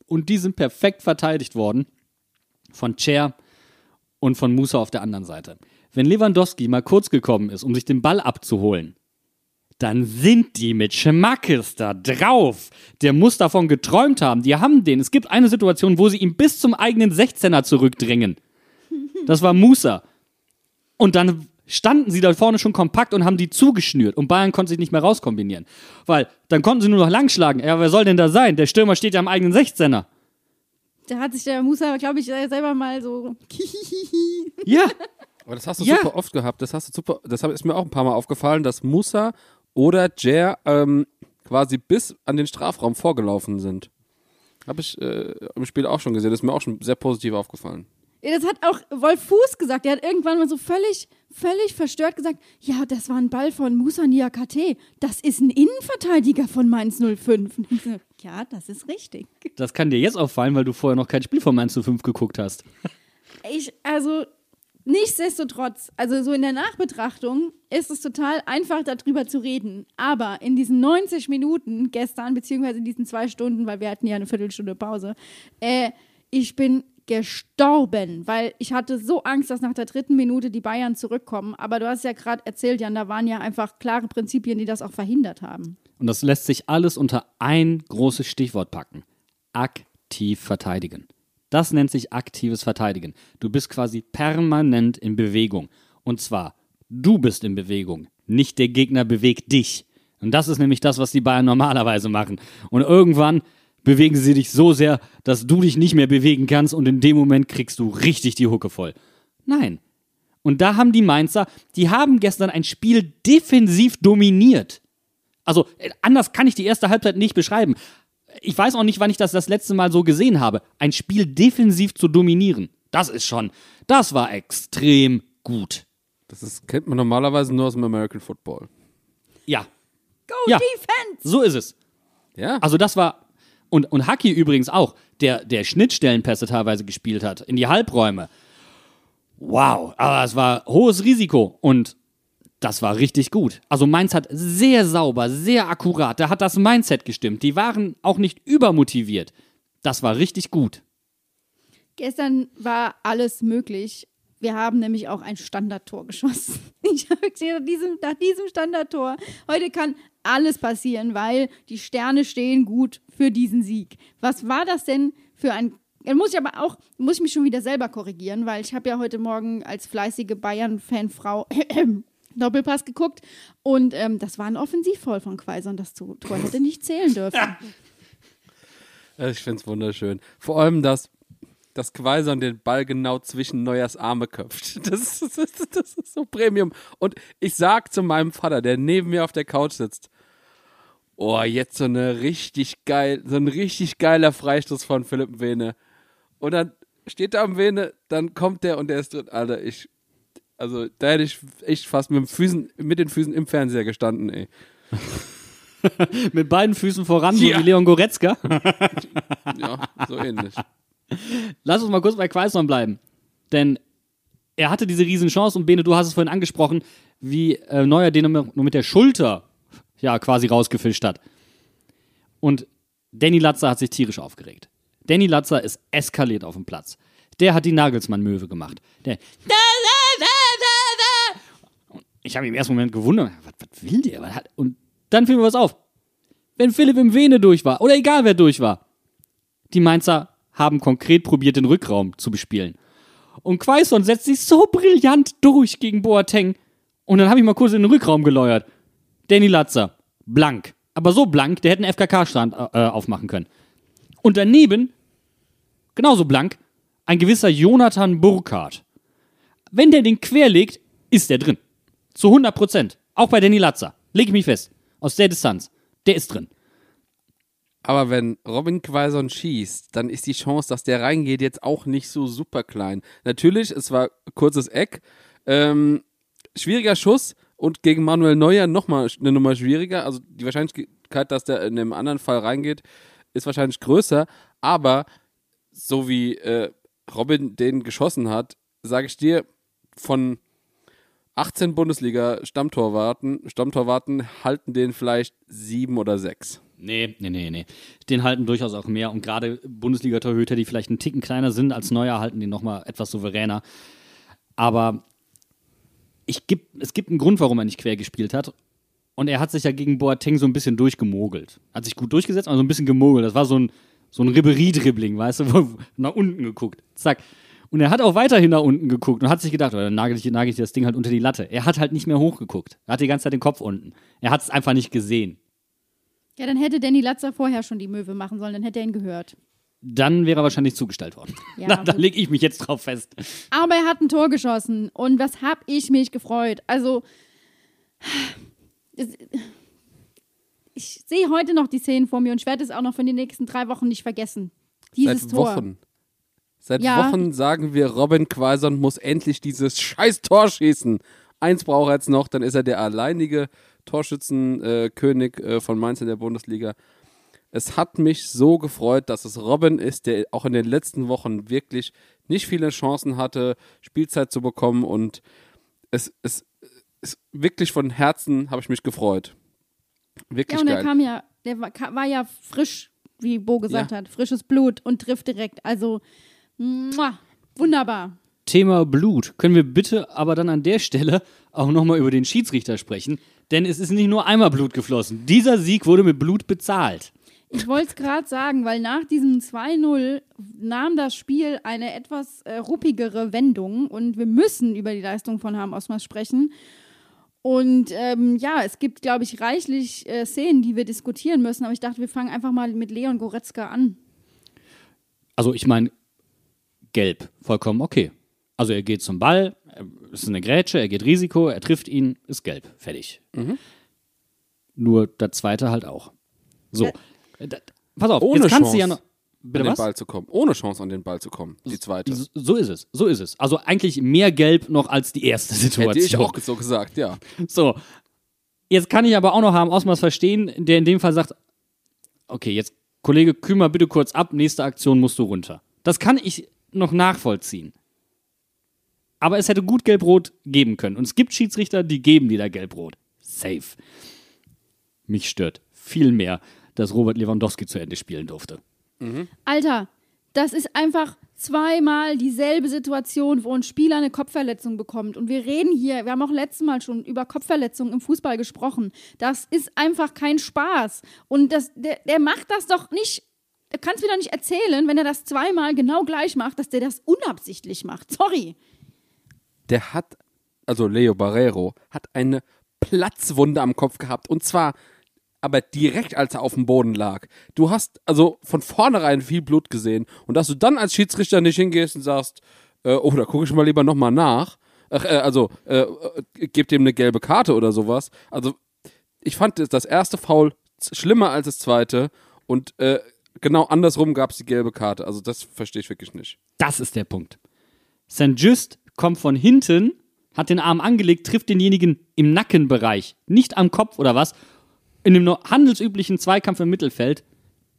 Und die sind perfekt verteidigt worden von Cher und von Musa auf der anderen Seite. Wenn Lewandowski mal kurz gekommen ist, um sich den Ball abzuholen, dann sind die mit Schmackes da drauf. Der muss davon geträumt haben. Die haben den. Es gibt eine Situation, wo sie ihn bis zum eigenen 16er zurückdrängen. Das war Musa. Und dann standen sie da vorne schon kompakt und haben die zugeschnürt. Und Bayern konnte sich nicht mehr rauskombinieren. Weil dann konnten sie nur noch langschlagen. Ja, wer soll denn da sein? Der Stürmer steht ja am eigenen 16er. Da hat sich der Musa, glaube ich, selber mal so. [LAUGHS] Ja. Aber das hast du Ja. super oft gehabt. Das hast du super, das ist mir auch ein paar Mal aufgefallen, dass Musa oder Jer ähm, quasi bis an den Strafraum vorgelaufen sind. Habe ich äh, im Spiel auch schon gesehen. Das ist mir auch schon sehr positiv aufgefallen. Ja, das hat auch Wolf Fuß gesagt. Der hat irgendwann mal so völlig, völlig verstört gesagt, ja, das war ein Ball von Musa Niakate. Das ist ein Innenverteidiger von Mainz 05. Und ich so, ja, das ist richtig. Das kann dir jetzt auffallen, weil du vorher noch kein Spiel von Mainz 05 geguckt hast. Ich, also, nichtsdestotrotz, also so in der Nachbetrachtung ist es total einfach, darüber zu reden. Aber in diesen 90 Minuten gestern, beziehungsweise in diesen zwei Stunden, weil wir hatten ja eine Viertelstunde Pause, äh, ich bin gestorben, weil ich hatte so Angst, dass nach der dritten Minute die Bayern zurückkommen. Aber du hast ja gerade erzählt, Jan, da waren ja einfach klare Prinzipien, die das auch verhindert haben. Und das lässt sich alles unter ein großes Stichwort packen. Aktiv verteidigen. Das nennt sich aktives Verteidigen. Du bist quasi permanent in Bewegung. Und zwar, du bist in Bewegung, nicht der Gegner bewegt dich. Und das ist nämlich das, was die Bayern normalerweise machen. Und irgendwann bewegen sie dich so sehr, dass du dich nicht mehr bewegen kannst und in dem Moment kriegst du richtig die Hucke voll. Nein. Und da haben die Mainzer, die haben gestern ein Spiel defensiv dominiert. Also äh, anders kann ich die erste Halbzeit nicht beschreiben. Ich weiß auch nicht, wann ich das das letzte Mal so gesehen habe. Ein Spiel defensiv zu dominieren, das ist schon, das war extrem gut. Das ist, kennt man normalerweise nur aus dem American Football. Ja, Go Ja. Defense! so ist es. Ja. Also das war und und Haki übrigens auch, der der Schnittstellenpässe teilweise gespielt hat in die Halbräume. Wow, aber es war hohes Risiko und das war richtig gut. Also Mainz hat sehr sauber, sehr akkurat, da hat das Mindset gestimmt. Die waren auch nicht übermotiviert. Das war richtig gut. Gestern war alles möglich. Wir haben nämlich auch ein Standardtor geschossen. [LAUGHS] Ich habe gesehen, nach diesem, nach diesem Standardtor, heute kann alles passieren, weil die Sterne stehen gut für diesen Sieg. Was war das denn für ein. Dann muss ich aber auch, muss ich mich schon wieder selber korrigieren, weil ich habe ja heute Morgen als fleißige Bayern-Fanfrau [CLEARS THROAT] Doppelpass geguckt und ähm, das war ein Offensivfoul von Quaison. Das Tor hätte nicht zählen dürfen. Äh, Ich finde es wunderschön. Vor allem, dass, dass Quaison den Ball genau zwischen Neuers Arme köpft. [LAUGHS] Das, ist- das, ist- das ist so Premium. Und ich sag zu meinem Vater, der neben mir auf der Couch sitzt, oh, jetzt so eine richtig geil, so ein richtig geiler Freistoß von Philipp Wene. Und dann steht er am Vene, dann kommt der und der ist drin. Alter, ich, also da hätte ich echt fast mit, Füßen, mit den Füßen im Fernseher gestanden, ey. [LAUGHS] Mit beiden Füßen voran, so Ja. wie Leon Goretzka. Ja, so ähnlich. Lass uns mal kurz bei Quaison bleiben. Denn er hatte diese Riesenchance und Bene, du hast es vorhin angesprochen, wie äh, Neuer den nur nur mit der Schulter ja quasi rausgefischt hat. Und Danny Latzer hat sich tierisch aufgeregt. Danny Latzer ist eskaliert auf dem Platz. Der hat die Nagelsmann-Möwe gemacht. Der Und ich habe mich im ersten Moment gewundert, was, was will der? Was und dann fiel mir was auf. Wenn Philipp im Vene durch war, oder egal wer durch war, die Mainzer haben konkret probiert, den Rückraum zu bespielen. Und Quaison setzt sich so brillant durch gegen Boateng. Und dann habe ich mal kurz in den Rückraum geläuert. Danny Latzer, blank. Aber so blank, der hätte einen FKK-Stand äh, aufmachen können. Und daneben, genauso blank, ein gewisser Jonathan Burkhardt. Wenn der den querlegt, ist der drin. Zu 100 Prozent. Auch bei Danny Latzer. Leg ich mich fest. Aus der Distanz. Der ist drin. Aber wenn Robin Quaison schießt, dann ist die Chance, dass der reingeht, jetzt auch nicht so super klein. Natürlich, es war kurzes Eck, ähm, schwieriger Schuss und gegen Manuel Neuer nochmal eine Nummer schwieriger. Also die Wahrscheinlichkeit, dass der in einem anderen Fall reingeht, ist wahrscheinlich größer. Aber so wie äh, Robin den geschossen hat, sage ich dir, von 18 Bundesliga-Stammtorwarten Stammtorwarten halten den vielleicht sieben oder sechs. Nee, nee, nee, nee. Den halten durchaus auch mehr. Und gerade Bundesliga-Torhüter, die vielleicht einen Ticken kleiner sind als Neuer, halten den nochmal etwas souveräner. Aber ich geb, es gibt einen Grund, warum er nicht quer gespielt hat. Und er hat sich ja gegen Boateng so ein bisschen durchgemogelt. Hat sich gut durchgesetzt, aber so ein bisschen gemogelt. Das war so ein, so ein Ribery-Dribbling, weißt du, [LAUGHS] nach unten geguckt. Zack. Und er hat auch weiterhin nach unten geguckt und hat sich gedacht, oh, dann nagel ich, nagel ich das Ding halt unter die Latte. Er hat halt nicht mehr hochgeguckt. Er hat die ganze Zeit den Kopf unten. Er hat es einfach nicht gesehen. Ja, dann hätte Danny Latzer vorher schon die Möwe machen sollen, dann hätte er ihn gehört. Dann wäre er wahrscheinlich zugestellt worden. [LAUGHS] Ja, da da lege ich mich jetzt drauf fest. Aber er hat ein Tor geschossen und was hab ich mich gefreut. Also, es- ich sehe heute noch die Szenen vor mir und ich werde es auch noch für die nächsten drei Wochen nicht vergessen. Dieses Seit Tor. Wochen. Seit Ja. Wochen sagen wir, Robin Quaison muss endlich dieses scheiß Tor schießen. Eins braucht er jetzt noch, dann ist er der alleinige Torschützenkönig äh, von Mainz in der Bundesliga. Es hat mich so gefreut, dass es Robin ist, der auch in den letzten Wochen wirklich nicht viele Chancen hatte, Spielzeit zu bekommen und es es ist wirklich von Herzen habe ich mich gefreut. Wirklich Ja, und er geil. kam ja, der war, war ja frisch, wie Bo gesagt Ja. hat, frisches Blut und trifft direkt. Also, muah, wunderbar. Thema Blut. Können wir bitte aber dann an der Stelle auch nochmal über den Schiedsrichter sprechen? Denn es ist nicht nur einmal Blut geflossen. Dieser Sieg wurde mit Blut bezahlt. Ich wollte es gerade sagen, weil nach diesem 2-0 nahm das Spiel eine etwas äh, ruppigere Wendung und wir müssen über die Leistung von Harm Osmas sprechen. Und ähm, ja, es gibt, glaube ich, reichlich äh, Szenen, die wir diskutieren müssen, aber ich dachte, wir fangen einfach mal mit Leon Goretzka an. Also ich meine, gelb, vollkommen okay. Also er geht zum Ball, es ist eine Grätsche, er geht Risiko, er trifft ihn, ist gelb, fertig. Nur der zweite halt auch. So, Ja. Da- pass auf, Ohne jetzt kannst Chance, du ja noch. An den was? Ball zu kommen. Ohne Chance an den Ball zu kommen. Die zweite. So- So ist es, so ist es. Also eigentlich mehr gelb noch als die erste [LAUGHS] Situation. Hätte ich auch so gesagt, ja. So. Jetzt kann ich aber auch noch haben Ausmaß verstehen, der in dem Fall sagt, okay, jetzt Kollege Kümer, bitte kurz ab, nächste Aktion musst du runter. Das kann ich noch nachvollziehen. Aber es hätte gut gelb-rot geben können. Und es gibt Schiedsrichter, die geben dir da gelb-rot. Safe. Mich stört viel mehr, dass Robert Lewandowski zu Ende spielen durfte. Alter, das ist einfach zweimal dieselbe Situation, wo ein Spieler eine Kopfverletzung bekommt. Und wir reden hier, wir haben auch letztes Mal schon über Kopfverletzungen im Fußball gesprochen. Das ist einfach kein Spaß. Und das, der, der macht das doch nicht. Du kannst mir doch nicht erzählen, wenn er das zweimal genau gleich macht, dass der das unabsichtlich macht. Sorry. Der hat, also Leo Barrero, hat eine Platzwunde am Kopf gehabt. Und zwar aber direkt, als er auf dem Boden lag. Du hast also von vornherein viel Blut gesehen. Und dass du dann als Schiedsrichter nicht hingehst und sagst, äh, oh, da gucke ich mal lieber nochmal nach. Ach, äh, also, äh, äh, gebt ihm eine gelbe Karte oder sowas. Also, ich fand das- erste Foul schlimmer als das zweite. Und äh, genau andersrum gab es die gelbe Karte. Also, das verstehe ich wirklich nicht. Das ist der Punkt. St. Just kommt von hinten, hat den Arm angelegt, trifft denjenigen im Nackenbereich, nicht am Kopf oder was. In dem nur handelsüblichen Zweikampf im Mittelfeld,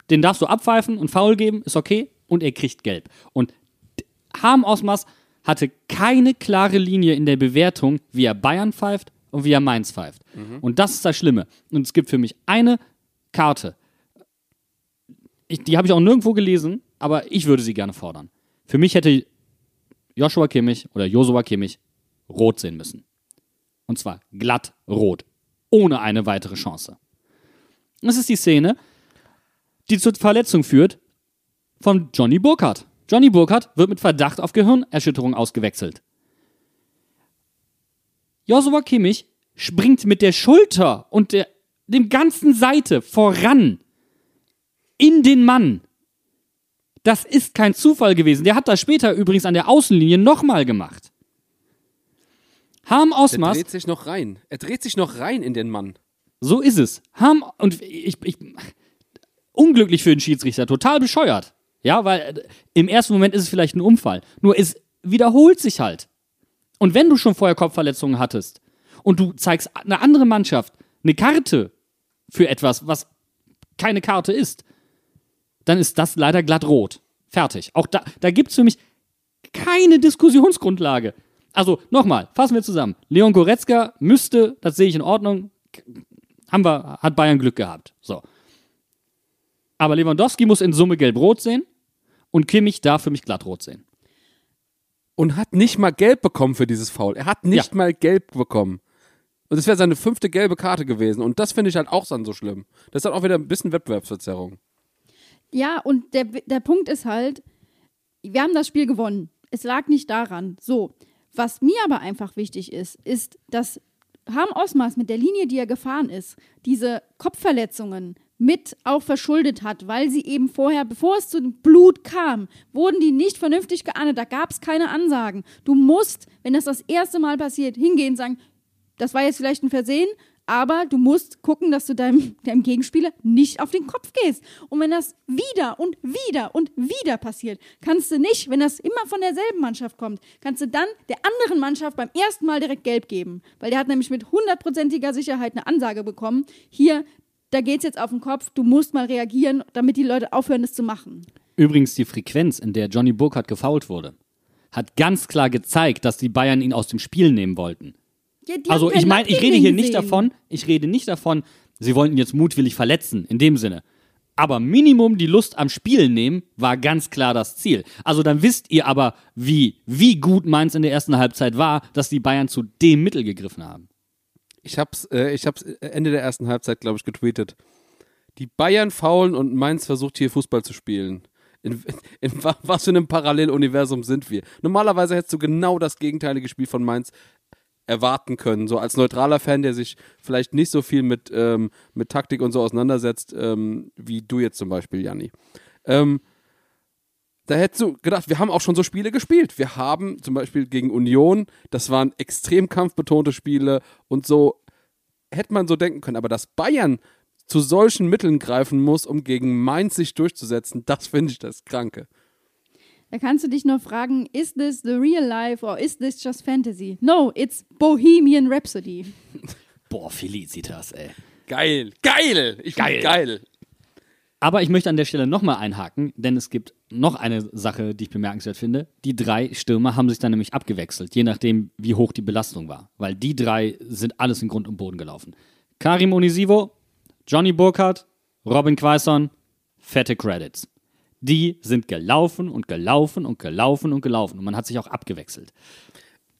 den darfst du abpfeifen und Foul geben, ist okay, und er kriegt gelb. Und Harm Osmas hatte keine klare Linie in der Bewertung, wie er Bayern pfeift und wie er Mainz pfeift. Und das ist das Schlimme. Und es gibt für mich eine Karte, ich, die habe ich auch nirgendwo gelesen, aber ich würde sie gerne fordern. Für mich hätte Joshua Kimmich oder Josua Kimmich rot sehen müssen. Und zwar glatt rot. Ohne eine weitere Chance. Das ist die Szene, die zur Verletzung führt von Johnny Burkhardt. Johnny Burkhardt wird mit Verdacht auf Gehirnerschütterung ausgewechselt. Joshua Kimmich springt mit der Schulter und der, dem ganzen Seite voran in den Mann. Das ist kein Zufall gewesen. Der hat das später übrigens an der Außenlinie nochmal gemacht. Harm Osmas, dreht sich noch rein. Er dreht sich noch rein in den Mann. So ist es. Harm, und ich, ich, unglücklich für den Schiedsrichter, total bescheuert. Ja, weil äh, im ersten Moment ist es vielleicht ein Unfall. Nur es wiederholt sich halt. Und wenn du schon vorher Kopfverletzungen hattest und du zeigst einer anderen Mannschaft eine Karte für etwas, was keine Karte ist, dann ist das leider glatt rot. Fertig. Auch da, da gibt es für mich keine Diskussionsgrundlage. Also nochmal, fassen wir zusammen. Leon Goretzka müsste, das sehe ich in Ordnung, haben wir, hat Bayern Glück gehabt. So. Aber Lewandowski muss in Summe gelb-rot sehen und Kimmich darf für mich glattrot sehen. Und hat nicht mal gelb bekommen für dieses Foul. Er hat nicht Ja. mal gelb bekommen. Und das wäre seine fünfte gelbe Karte gewesen. Und das finde ich halt auch dann so schlimm. Das ist halt auch wieder ein bisschen Wettbewerbsverzerrung. Ja, und der, der Punkt ist halt, wir haben das Spiel gewonnen. Es lag nicht daran. So, was mir aber einfach wichtig ist, ist, dass Harm Osmas mit der Linie, die er gefahren ist, diese Kopfverletzungen mit auch verschuldet hat, weil sie eben vorher, bevor es zu Blut kam, wurden die nicht vernünftig geahndet. Da gab es keine Ansagen. Du musst, wenn das das erste Mal passiert, hingehen und sagen, das war jetzt vielleicht ein Versehen, aber du musst gucken, dass du deinem, deinem Gegenspieler nicht auf den Kopf gehst. Und wenn das wieder und wieder und wieder passiert, kannst du nicht, wenn das immer von derselben Mannschaft kommt, kannst du dann der anderen Mannschaft beim ersten Mal direkt gelb geben. Weil der hat nämlich mit hundertprozentiger Sicherheit eine Ansage bekommen. Hier, da geht's jetzt auf den Kopf, du musst mal reagieren, damit die Leute aufhören, das zu machen. Übrigens, die Frequenz, in der Johnny Burkhardt gefoult wurde, hat ganz klar gezeigt, dass die Bayern ihn aus dem Spiel nehmen wollten. Ja, die Also ich meine, ich rede hier nicht gesehen. davon, ich rede nicht davon, sie wollten ihn jetzt mutwillig verletzen, in dem Sinne. Aber Minimum die Lust am Spielen nehmen, war ganz klar das Ziel. Also dann wisst ihr aber, wie, wie gut Mainz in der ersten Halbzeit war, dass die Bayern zu dem Mittel gegriffen haben. Ich hab's, äh, ich hab's Ende der ersten Halbzeit, glaube ich, getweetet. Die Bayern faulen und Mainz versucht hier Fußball zu spielen. In, in, [LAUGHS] in wa- was für einem Paralleluniversum sind wir? Normalerweise hättest du genau das gegenteilige Spiel von Mainz erwarten können. So als neutraler Fan, der sich vielleicht nicht so viel mit, ähm, mit Taktik und so auseinandersetzt, ähm, wie du jetzt zum Beispiel, Janni. Ähm, da hättest du gedacht, wir haben auch schon so Spiele gespielt. Wir haben zum Beispiel gegen Union, das waren extrem kampfbetonte Spiele und so hätte man so denken können. Aber dass Bayern zu solchen Mitteln greifen muss, um gegen Mainz sich durchzusetzen, [LAUGHS] das finde ich das Kranke. Da kannst du dich nur fragen, is this the real life or is this just fantasy? No, it's Bohemian Rhapsody. [LAUGHS] Boah, Felicitas, ey. Geil, geil, ich geil. geil. Aber ich möchte an der Stelle nochmal einhaken, denn es gibt noch eine Sache, die ich bemerkenswert finde. Die drei Stürmer haben sich dann nämlich abgewechselt, je nachdem, wie hoch die Belastung war. Weil die drei sind alles in Grund und Boden gelaufen. Karim Onisivo, Johnny Burkhardt, Robin Quaison, fette Credits. Die sind gelaufen und gelaufen und gelaufen und gelaufen. Und man hat sich auch abgewechselt.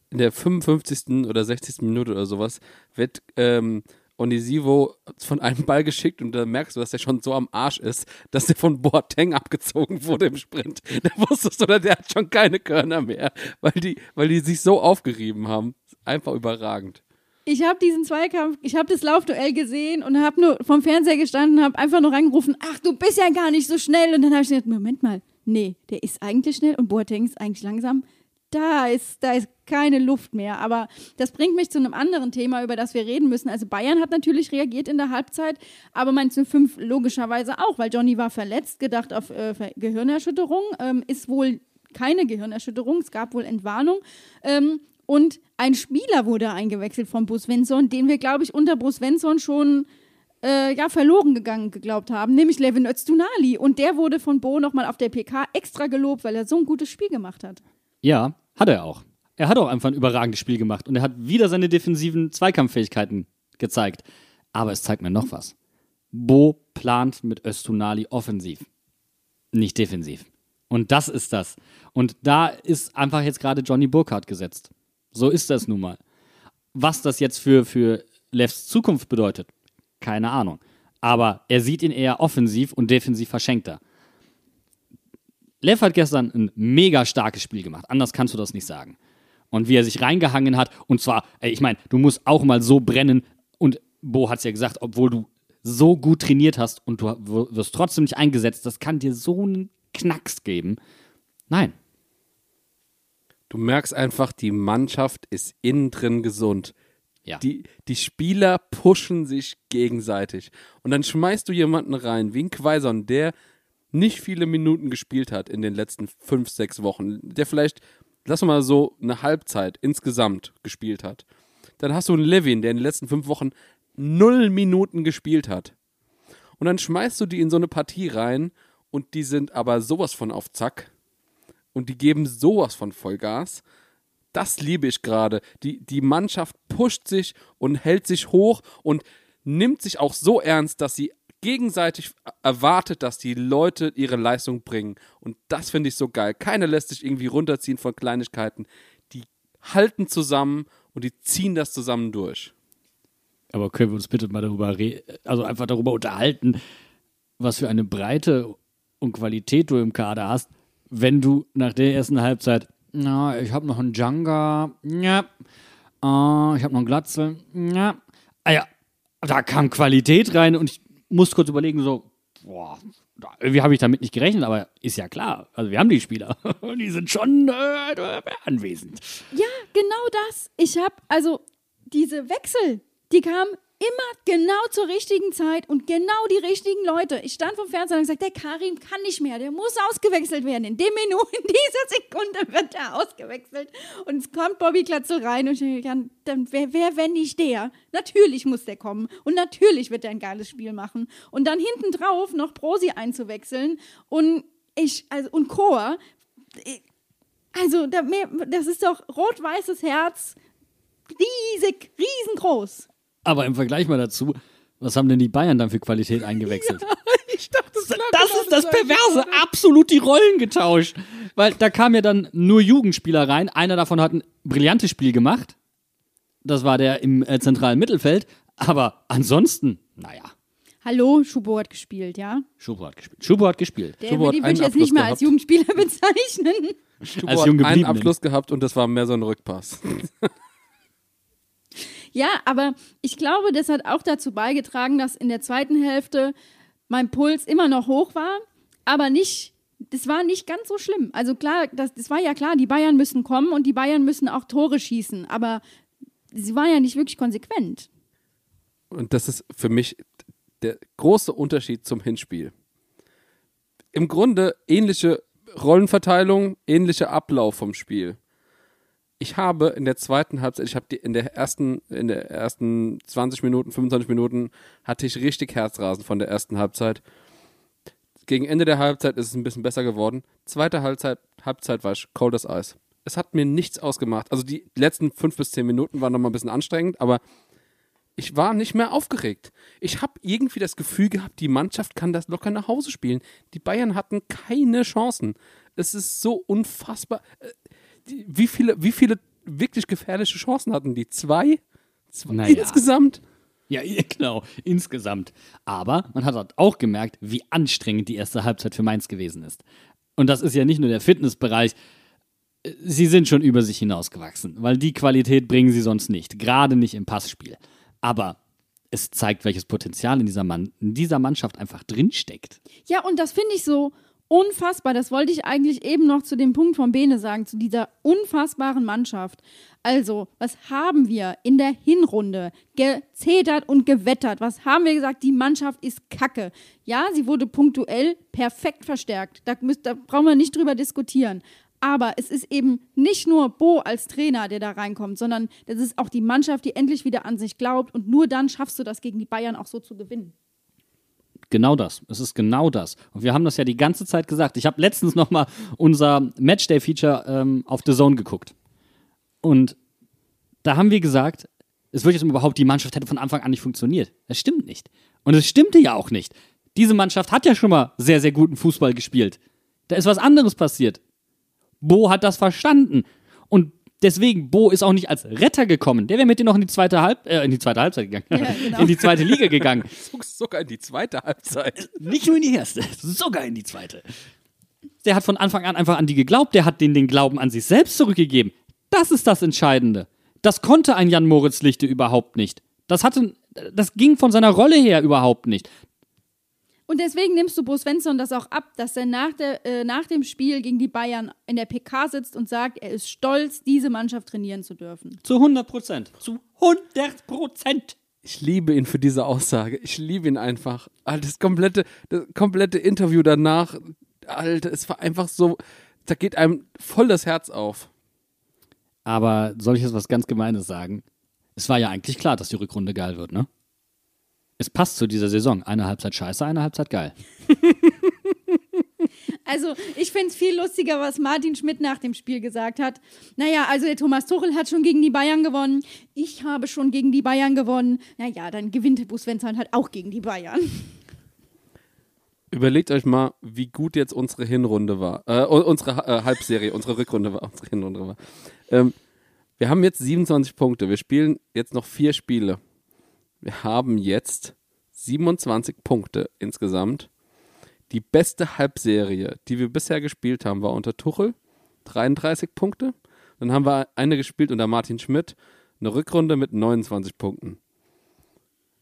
In der 55. oder 60. Minute oder sowas wird ähm, Onisivo von einem Ball geschickt und da merkst du, dass der schon so am Arsch ist, dass der von Boateng abgezogen wurde im Sprint. [LAUGHS] Da wusstest du, der hat schon keine Körner mehr, weil die, weil die sich so aufgerieben haben. Einfach überragend. Ich habe diesen Zweikampf, ich habe das Laufduell gesehen und habe nur vom Fernseher gestanden habe einfach nur reingerufen, ach, du bist ja gar nicht so schnell. Und dann habe ich gedacht, Moment mal, nee, der ist eigentlich schnell und Boateng ist eigentlich langsam. Da ist, da ist keine Luft mehr. Aber das bringt mich zu einem anderen Thema, über das wir reden müssen. Also Bayern hat natürlich reagiert in der Halbzeit, aber Mainz 05 logischerweise auch, weil Johnny war verletzt, gedacht auf äh, Gehirnerschütterung, ähm, ist wohl keine Gehirnerschütterung, es gab wohl Entwarnung. Ähm, und ein Spieler wurde eingewechselt von Bus Svensson, den wir, glaube ich, unter Bus Svensson schon äh, ja, verloren gegangen geglaubt haben, nämlich Levin Öztunali. Und der wurde von Bo nochmal auf der PK extra gelobt, weil er so ein gutes Spiel gemacht hat. Ja, hat er auch. Er hat auch einfach ein überragendes Spiel gemacht und er hat wieder seine defensiven Zweikampffähigkeiten gezeigt. Aber es zeigt mir noch was. Bo plant mit Östunali offensiv, nicht defensiv. Und das ist das. Und da ist einfach jetzt gerade Johnny Burkhardt gesetzt. So ist das nun mal. Was das jetzt für, für Levs Zukunft bedeutet, keine Ahnung. Aber er sieht ihn eher offensiv und defensiv verschenkter. Lev hat gestern ein mega starkes Spiel gemacht. Anders kannst du das nicht sagen. Und wie er sich reingehangen hat, und zwar, ey, ich meine, du musst auch mal so brennen. Und Bo hat es ja gesagt, obwohl du so gut trainiert hast und du wirst trotzdem nicht eingesetzt, das kann dir so einen Knacks geben. Nein. Du merkst einfach, die Mannschaft ist innen drin gesund. Ja. Die, die Spieler pushen sich gegenseitig. Und dann schmeißt du jemanden rein, wie ein Quaison, der nicht viele Minuten gespielt hat in den letzten fünf, sechs Wochen. Der vielleicht, lass mal so, eine Halbzeit insgesamt gespielt hat. Dann hast du einen Levin, der in den letzten fünf Wochen null Minuten gespielt hat. Und dann schmeißt du die in so eine Partie rein und die sind aber sowas von auf Zack und die geben sowas von Vollgas. Das liebe ich gerade. Die, die Mannschaft pusht sich und hält sich hoch und nimmt sich auch so ernst, dass sie gegenseitig erwartet, dass die Leute ihre Leistung bringen. Und das finde ich so geil. Keiner lässt sich irgendwie runterziehen von Kleinigkeiten. Die halten zusammen und die ziehen das zusammen durch. Aber können wir uns bitte mal darüber also einfach darüber unterhalten, was für eine Breite und Qualität du im Kader hast, wenn du nach der ersten Halbzeit, na, ich habe noch einen Djanga, ja, äh, ich habe noch einen Glatzel, ja, ah ja, da kam Qualität rein und ich musste kurz überlegen, so, boah, irgendwie habe ich damit nicht gerechnet, aber ist ja klar, also wir haben die Spieler, [LAUGHS] die sind schon äh, anwesend. Ja, genau das. Ich habe, also diese Wechsel, die kamen immer genau zur richtigen Zeit und genau die richtigen Leute. Ich stand vom Fernseher und gesagt, der Karim kann nicht mehr, der muss ausgewechselt werden. In dem Minute, [LAUGHS] in dieser Sekunde wird er ausgewechselt. Und es kommt Bobby Glatzel rein und ich denke, ja, dann wer, wer, wenn nicht der? Natürlich muss der kommen und natürlich wird er ein geiles Spiel machen. Und dann hinten drauf noch Prosi einzuwechseln und ich, also, und Chor, also, das ist doch rot-weißes Herz, riesig, riesengroß. Aber im Vergleich mal dazu, was haben denn die Bayern dann für Qualität [LAUGHS] eingewechselt? Ich dachte, das, das ist das Perverse, absolut die Rollen getauscht. Weil da kamen ja dann nur Jugendspieler rein. Einer davon hat ein brillantes Spiel gemacht. Das war der im äh, zentralen Mittelfeld. Aber ansonsten, naja. Hallo, Schubo hat gespielt, ja? Schubo hat gespielt. Schubo hat gespielt. Der Schubo hat würde ich jetzt nicht mehr als. Jugendspieler [LAUGHS] bezeichnen. Stubo Als hat einen. Abschluss gehabt und das war mehr so ein Rückpass. [LAUGHS] Ja, aber ich glaube, das hat auch dazu beigetragen, dass in der zweiten Hälfte mein Puls immer noch hoch war, aber nicht, das war nicht ganz so schlimm. Also klar, das, das war ja klar, die Bayern müssen kommen und die Bayern müssen auch Tore schießen, aber sie waren ja nicht wirklich konsequent. Und das ist für mich der große Unterschied zum Hinspiel. Im Grunde ähnliche Rollenverteilung, ähnlicher Ablauf vom Spiel. Ich habe in der zweiten Halbzeit, ich habe die in der ersten, in der ersten 20 Minuten, 25 Minuten hatte ich richtig Herzrasen von der ersten Halbzeit. Gegen Ende der Halbzeit ist es ein bisschen besser geworden. Zweite Halbzeit, Halbzeit war ich cold as Eis. Es hat mir nichts ausgemacht. Also die letzten fünf bis zehn Minuten waren noch mal ein bisschen anstrengend, aber ich war nicht mehr aufgeregt. Ich habe irgendwie das Gefühl gehabt, die Mannschaft kann das locker nach Hause spielen. Die Bayern hatten keine Chancen. Es ist so unfassbar. Wie viele, wie viele wirklich gefährliche Chancen hatten die? Zwei? Zwei Naja. insgesamt? Ja, [LAUGHS] genau, insgesamt. Aber man hat halt auch gemerkt, wie anstrengend die erste Halbzeit für Mainz gewesen ist. Und das ist ja nicht nur der Fitnessbereich. Sie sind schon über sich hinausgewachsen, weil die Qualität bringen sie sonst nicht, gerade nicht im Passspiel. Aber es zeigt, welches Potenzial in dieser, Mann, in dieser Mannschaft einfach drinsteckt. Ja, und das finde ich so unfassbar. Das wollte ich eigentlich eben noch zu dem Punkt von Bene sagen, zu dieser unfassbaren Mannschaft. Also, was haben wir in der Hinrunde gezetert und gewettert? Was haben wir gesagt? Die Mannschaft ist kacke. Ja, sie wurde punktuell perfekt verstärkt. Da, müsst, da brauchen wir nicht drüber diskutieren. Aber es ist eben nicht nur Bo als Trainer, der da reinkommt, sondern das ist auch die Mannschaft, die endlich wieder an sich glaubt. Und nur dann schaffst du das gegen die Bayern auch so zu gewinnen. Genau das. Es ist genau das. Und wir haben das ja die ganze Zeit gesagt. Ich habe letztens noch mal unser Matchday-Feature ähm, auf The Zone geguckt. Und da haben wir gesagt, es wird jetzt überhaupt, die Mannschaft hätte von Anfang an nicht funktioniert. Das stimmt nicht. Und es stimmte ja auch nicht. Diese Mannschaft hat ja schon mal sehr, sehr guten Fußball gespielt. Da ist was anderes passiert. Bo hat das verstanden. Und deswegen, Bo ist auch nicht als Retter gekommen. Der wäre mit dir noch in die zweite Halb äh, in die zweite Halbzeit gegangen. Ja, [LAUGHS] genau. In die zweite Liga gegangen. [LAUGHS] Sogar in die zweite Halbzeit. Nicht nur in die erste, sogar in die zweite. Der hat von Anfang an einfach an die geglaubt, der hat denen den Glauben an sich selbst zurückgegeben. Das ist das Entscheidende. Das konnte ein Jan Moritz Lichte überhaupt nicht. Das hatte, das ging von seiner Rolle her überhaupt nicht. Und deswegen nimmst du Bo Svensson das auch ab, dass er nach, der, äh, nach dem Spiel gegen die Bayern in der PK sitzt und sagt, er ist stolz, diese Mannschaft trainieren zu dürfen. Zu 100 Prozent. Zu 100 Prozent. Ich liebe ihn für diese Aussage. Ich liebe ihn einfach. Alter, das komplette, das komplette Interview danach, Alter, es war einfach so, da geht einem voll das Herz auf. Aber soll ich jetzt was ganz Gemeines sagen? Es war ja eigentlich klar, dass die Rückrunde geil wird, ne? Es passt zu dieser Saison. Eine Halbzeit scheiße, eine Halbzeit geil. [LAUGHS] Also, ich finde es viel lustiger, was Martin Schmidt nach dem Spiel gesagt hat. Naja, also der Thomas Tuchel hat schon gegen die Bayern gewonnen. Ich habe schon gegen die Bayern gewonnen. Naja, dann gewinnt Bo Svensson halt auch gegen die Bayern. Überlegt euch mal, wie gut jetzt unsere Hinrunde war. Äh, unsere äh, Halbserie, unsere Rückrunde war, unsere Hinrunde war. Ähm, wir haben jetzt 27 Punkte. Wir spielen jetzt noch vier Spiele. Wir haben jetzt 27 Punkte insgesamt. Die beste Halbserie, die wir bisher gespielt haben, war unter Tuchel. 33 Punkte. Dann haben wir eine gespielt unter Martin Schmidt. Eine Rückrunde mit 29 Punkten.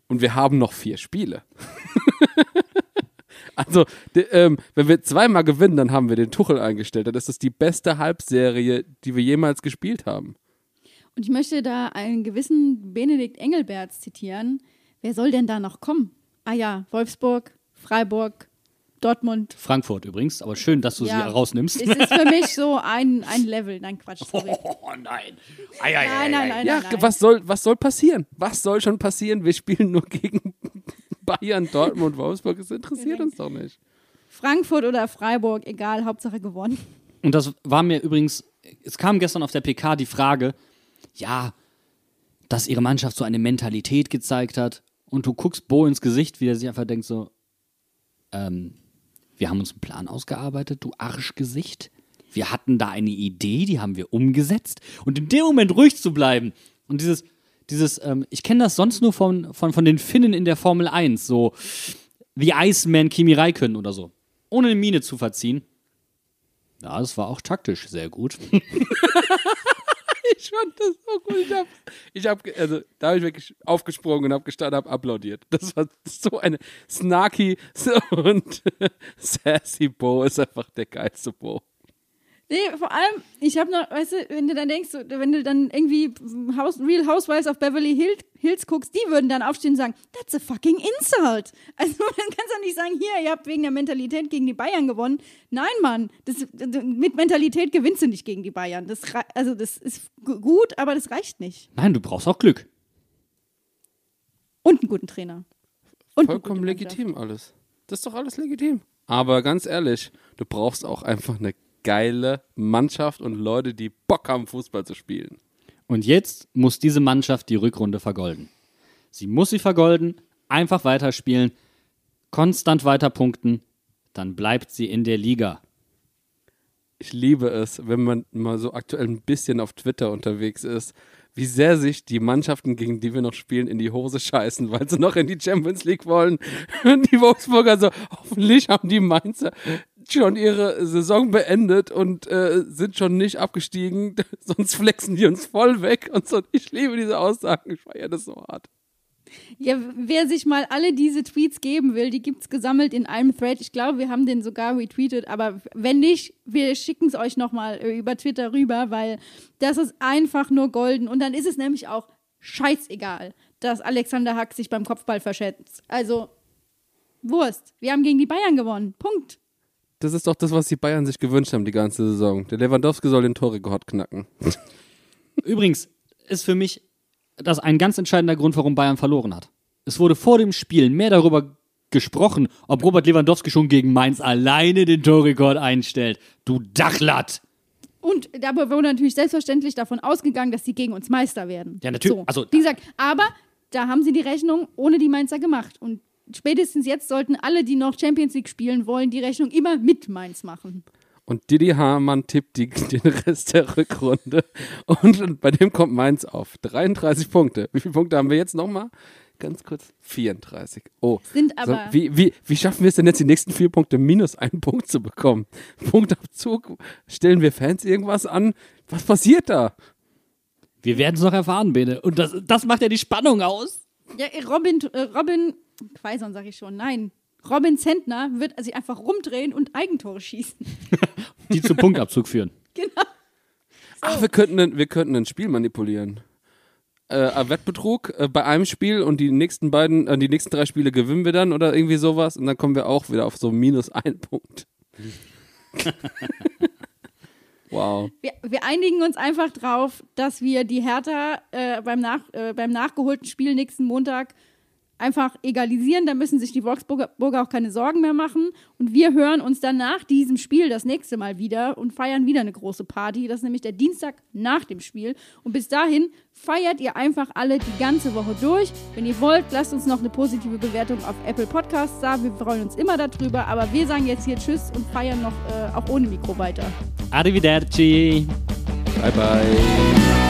Und wir haben noch vier Spiele. [LAUGHS] Also, ähm, wenn wir zweimal gewinnen, dann haben wir den Tuchel eingestellt. Dann ist das die beste Halbserie, die wir jemals gespielt haben. Und ich möchte da einen gewissen Benedikt Engelberts zitieren. Wer soll denn da noch kommen? Ah ja, Wolfsburg, Freiburg, Dortmund. Frankfurt übrigens, aber schön, dass du Ja. sie rausnimmst. Es ist für mich so [LAUGHS] ein, ein Level. Nein, Quatsch. Sorry. Oh nein. Nein, nein, nein, Ja, nein, nein. was soll, was soll passieren? Was soll schon passieren? Wir spielen nur gegen [LAUGHS] Bayern, Dortmund, Wolfsburg. Das interessiert uns doch nicht. Frankfurt oder Freiburg, egal, Hauptsache gewonnen. Und das war mir übrigens, es kam gestern auf der PK die Frage, ja, dass ihre Mannschaft so eine Mentalität gezeigt hat und du guckst Bo ins Gesicht, wie er sich einfach denkt so, ähm, wir haben uns einen Plan ausgearbeitet, du Arschgesicht. Wir hatten da eine Idee, die haben wir umgesetzt. Und in dem Moment ruhig zu bleiben und dieses, dieses, ähm, ich kenne das sonst nur von, von, von den Finnen in der Formel 1, so The Iceman Kimi Räikkönen oder so. Ohne eine Miene zu verziehen. Ja, das war auch taktisch sehr gut. [LAUGHS] [LAUGHS] Ich fand das so gut. Ich hab, ich hab, also, da habe ich wirklich aufgesprungen und habe gestanden, habe applaudiert. Das war so eine snarky [LAUGHS] und sassy Bo ist einfach der geilste Bo. Nee, vor allem, ich habe noch, weißt du, wenn du dann denkst, wenn du dann irgendwie House, Real Housewives of Beverly Hill, Hills guckst, die würden dann aufstehen und sagen, that's a fucking insult. [LAUGHS] Also dann kannst du nicht sagen, hier, ihr habt wegen der Mentalität gegen die Bayern gewonnen. Nein, Mann, das, mit Mentalität gewinnst du nicht gegen die Bayern. Das, also das ist gu- gut, aber das reicht nicht. Nein, du brauchst auch Glück. Und einen guten Trainer. Und Vollkommen Mannschaft. legitim alles. Das ist doch alles legitim. Aber ganz ehrlich, du brauchst auch einfach eine geile Mannschaft und Leute, die Bock haben, Fußball zu spielen. Und jetzt muss diese Mannschaft die Rückrunde vergolden. Sie muss sie vergolden, einfach weiterspielen, konstant weiter punkten, dann bleibt sie in der Liga. Ich liebe es, wenn man mal so aktuell ein bisschen auf Twitter unterwegs ist, wie sehr sich die Mannschaften, gegen die wir noch spielen, in die Hose scheißen, weil sie noch in die Champions League wollen. Und [LAUGHS] die Wolfsburger so, hoffentlich haben die Mainzer [LAUGHS] schon ihre Saison beendet und äh, sind schon nicht abgestiegen, [LAUGHS] sonst flexen die uns voll weg und so. Ich liebe diese Aussagen, ich feiere das so hart. Ja, wer sich mal alle diese Tweets geben will, die gibt's gesammelt in einem Thread. Ich glaube, wir haben den sogar retweetet, aber wenn nicht, wir schicken es euch nochmal äh, über Twitter rüber, weil das ist einfach nur golden. Und dann ist es nämlich auch scheißegal, dass Alexander Hack sich beim Kopfball verschätzt. Also, Wurst. Wir haben gegen die Bayern gewonnen. Punkt. Das ist doch das, was die Bayern sich gewünscht haben die ganze Saison. Der Lewandowski soll den Torrekord knacken. [LAUGHS] Übrigens ist für mich das ein ganz entscheidender Grund, warum Bayern verloren hat. Es wurde vor dem Spiel mehr darüber gesprochen, ob Robert Lewandowski schon gegen Mainz alleine den Torrekord einstellt. Du Dachlatt! Und dabei wurde natürlich selbstverständlich davon ausgegangen, dass sie gegen uns Meister werden. Ja, natürlich. So. Also- Wie gesagt, aber da haben sie die Rechnung ohne die Mainzer gemacht. Und spätestens jetzt sollten alle, die noch Champions League spielen wollen, die Rechnung immer mit Mainz machen. Und Didi Hamann tippt die, [LAUGHS] den Rest der Rückrunde. Und, bei dem kommt Mainz auf. 33 Punkte. Wie viele Punkte haben wir jetzt nochmal? Ganz kurz. 34. Oh. Sind So, aber- wie, wie, wie schaffen wir es denn jetzt, die nächsten vier Punkte minus einen Punkt zu bekommen? [LAUGHS] Punktabzug? Stellen wir Fans irgendwas an? Was passiert da? Wir werden es noch erfahren, Bene. Und das, das macht ja die Spannung aus. Ja, Robin, äh, Robin, Quaison sag ich schon, nein. Robin Zentner wird sich einfach rumdrehen und Eigentore schießen. [LAUGHS] [LAUGHS] Die zum Punktabzug führen. genau. Ach, wir könnten, ein- wir könnten ein Spiel manipulieren. Äh, ein Wettbetrug äh, bei einem Spiel und die nächsten beiden, äh, die nächsten drei Spiele gewinnen wir dann oder irgendwie sowas und dann kommen wir auch wieder auf so minus ein Punkt. [LAUGHS] wow. Wir, wir einigen uns einfach drauf, dass wir die Hertha äh, beim, nach, äh, beim nachgeholten Spiel nächsten Montag einfach egalisieren. Da müssen sich die Wolfsburger Burger auch keine Sorgen mehr machen. Und wir hören uns dann nach diesem Spiel das nächste Mal wieder und feiern wieder eine große Party. Das ist nämlich der Dienstag nach dem Spiel. Und bis dahin feiert ihr einfach alle die ganze Woche durch. Wenn ihr wollt, lasst uns noch eine positive Bewertung auf Apple Podcasts da. Wir freuen uns immer darüber. Aber wir sagen jetzt hier Tschüss und feiern noch äh, auch ohne Mikro weiter. Arrivederci. Bye bye.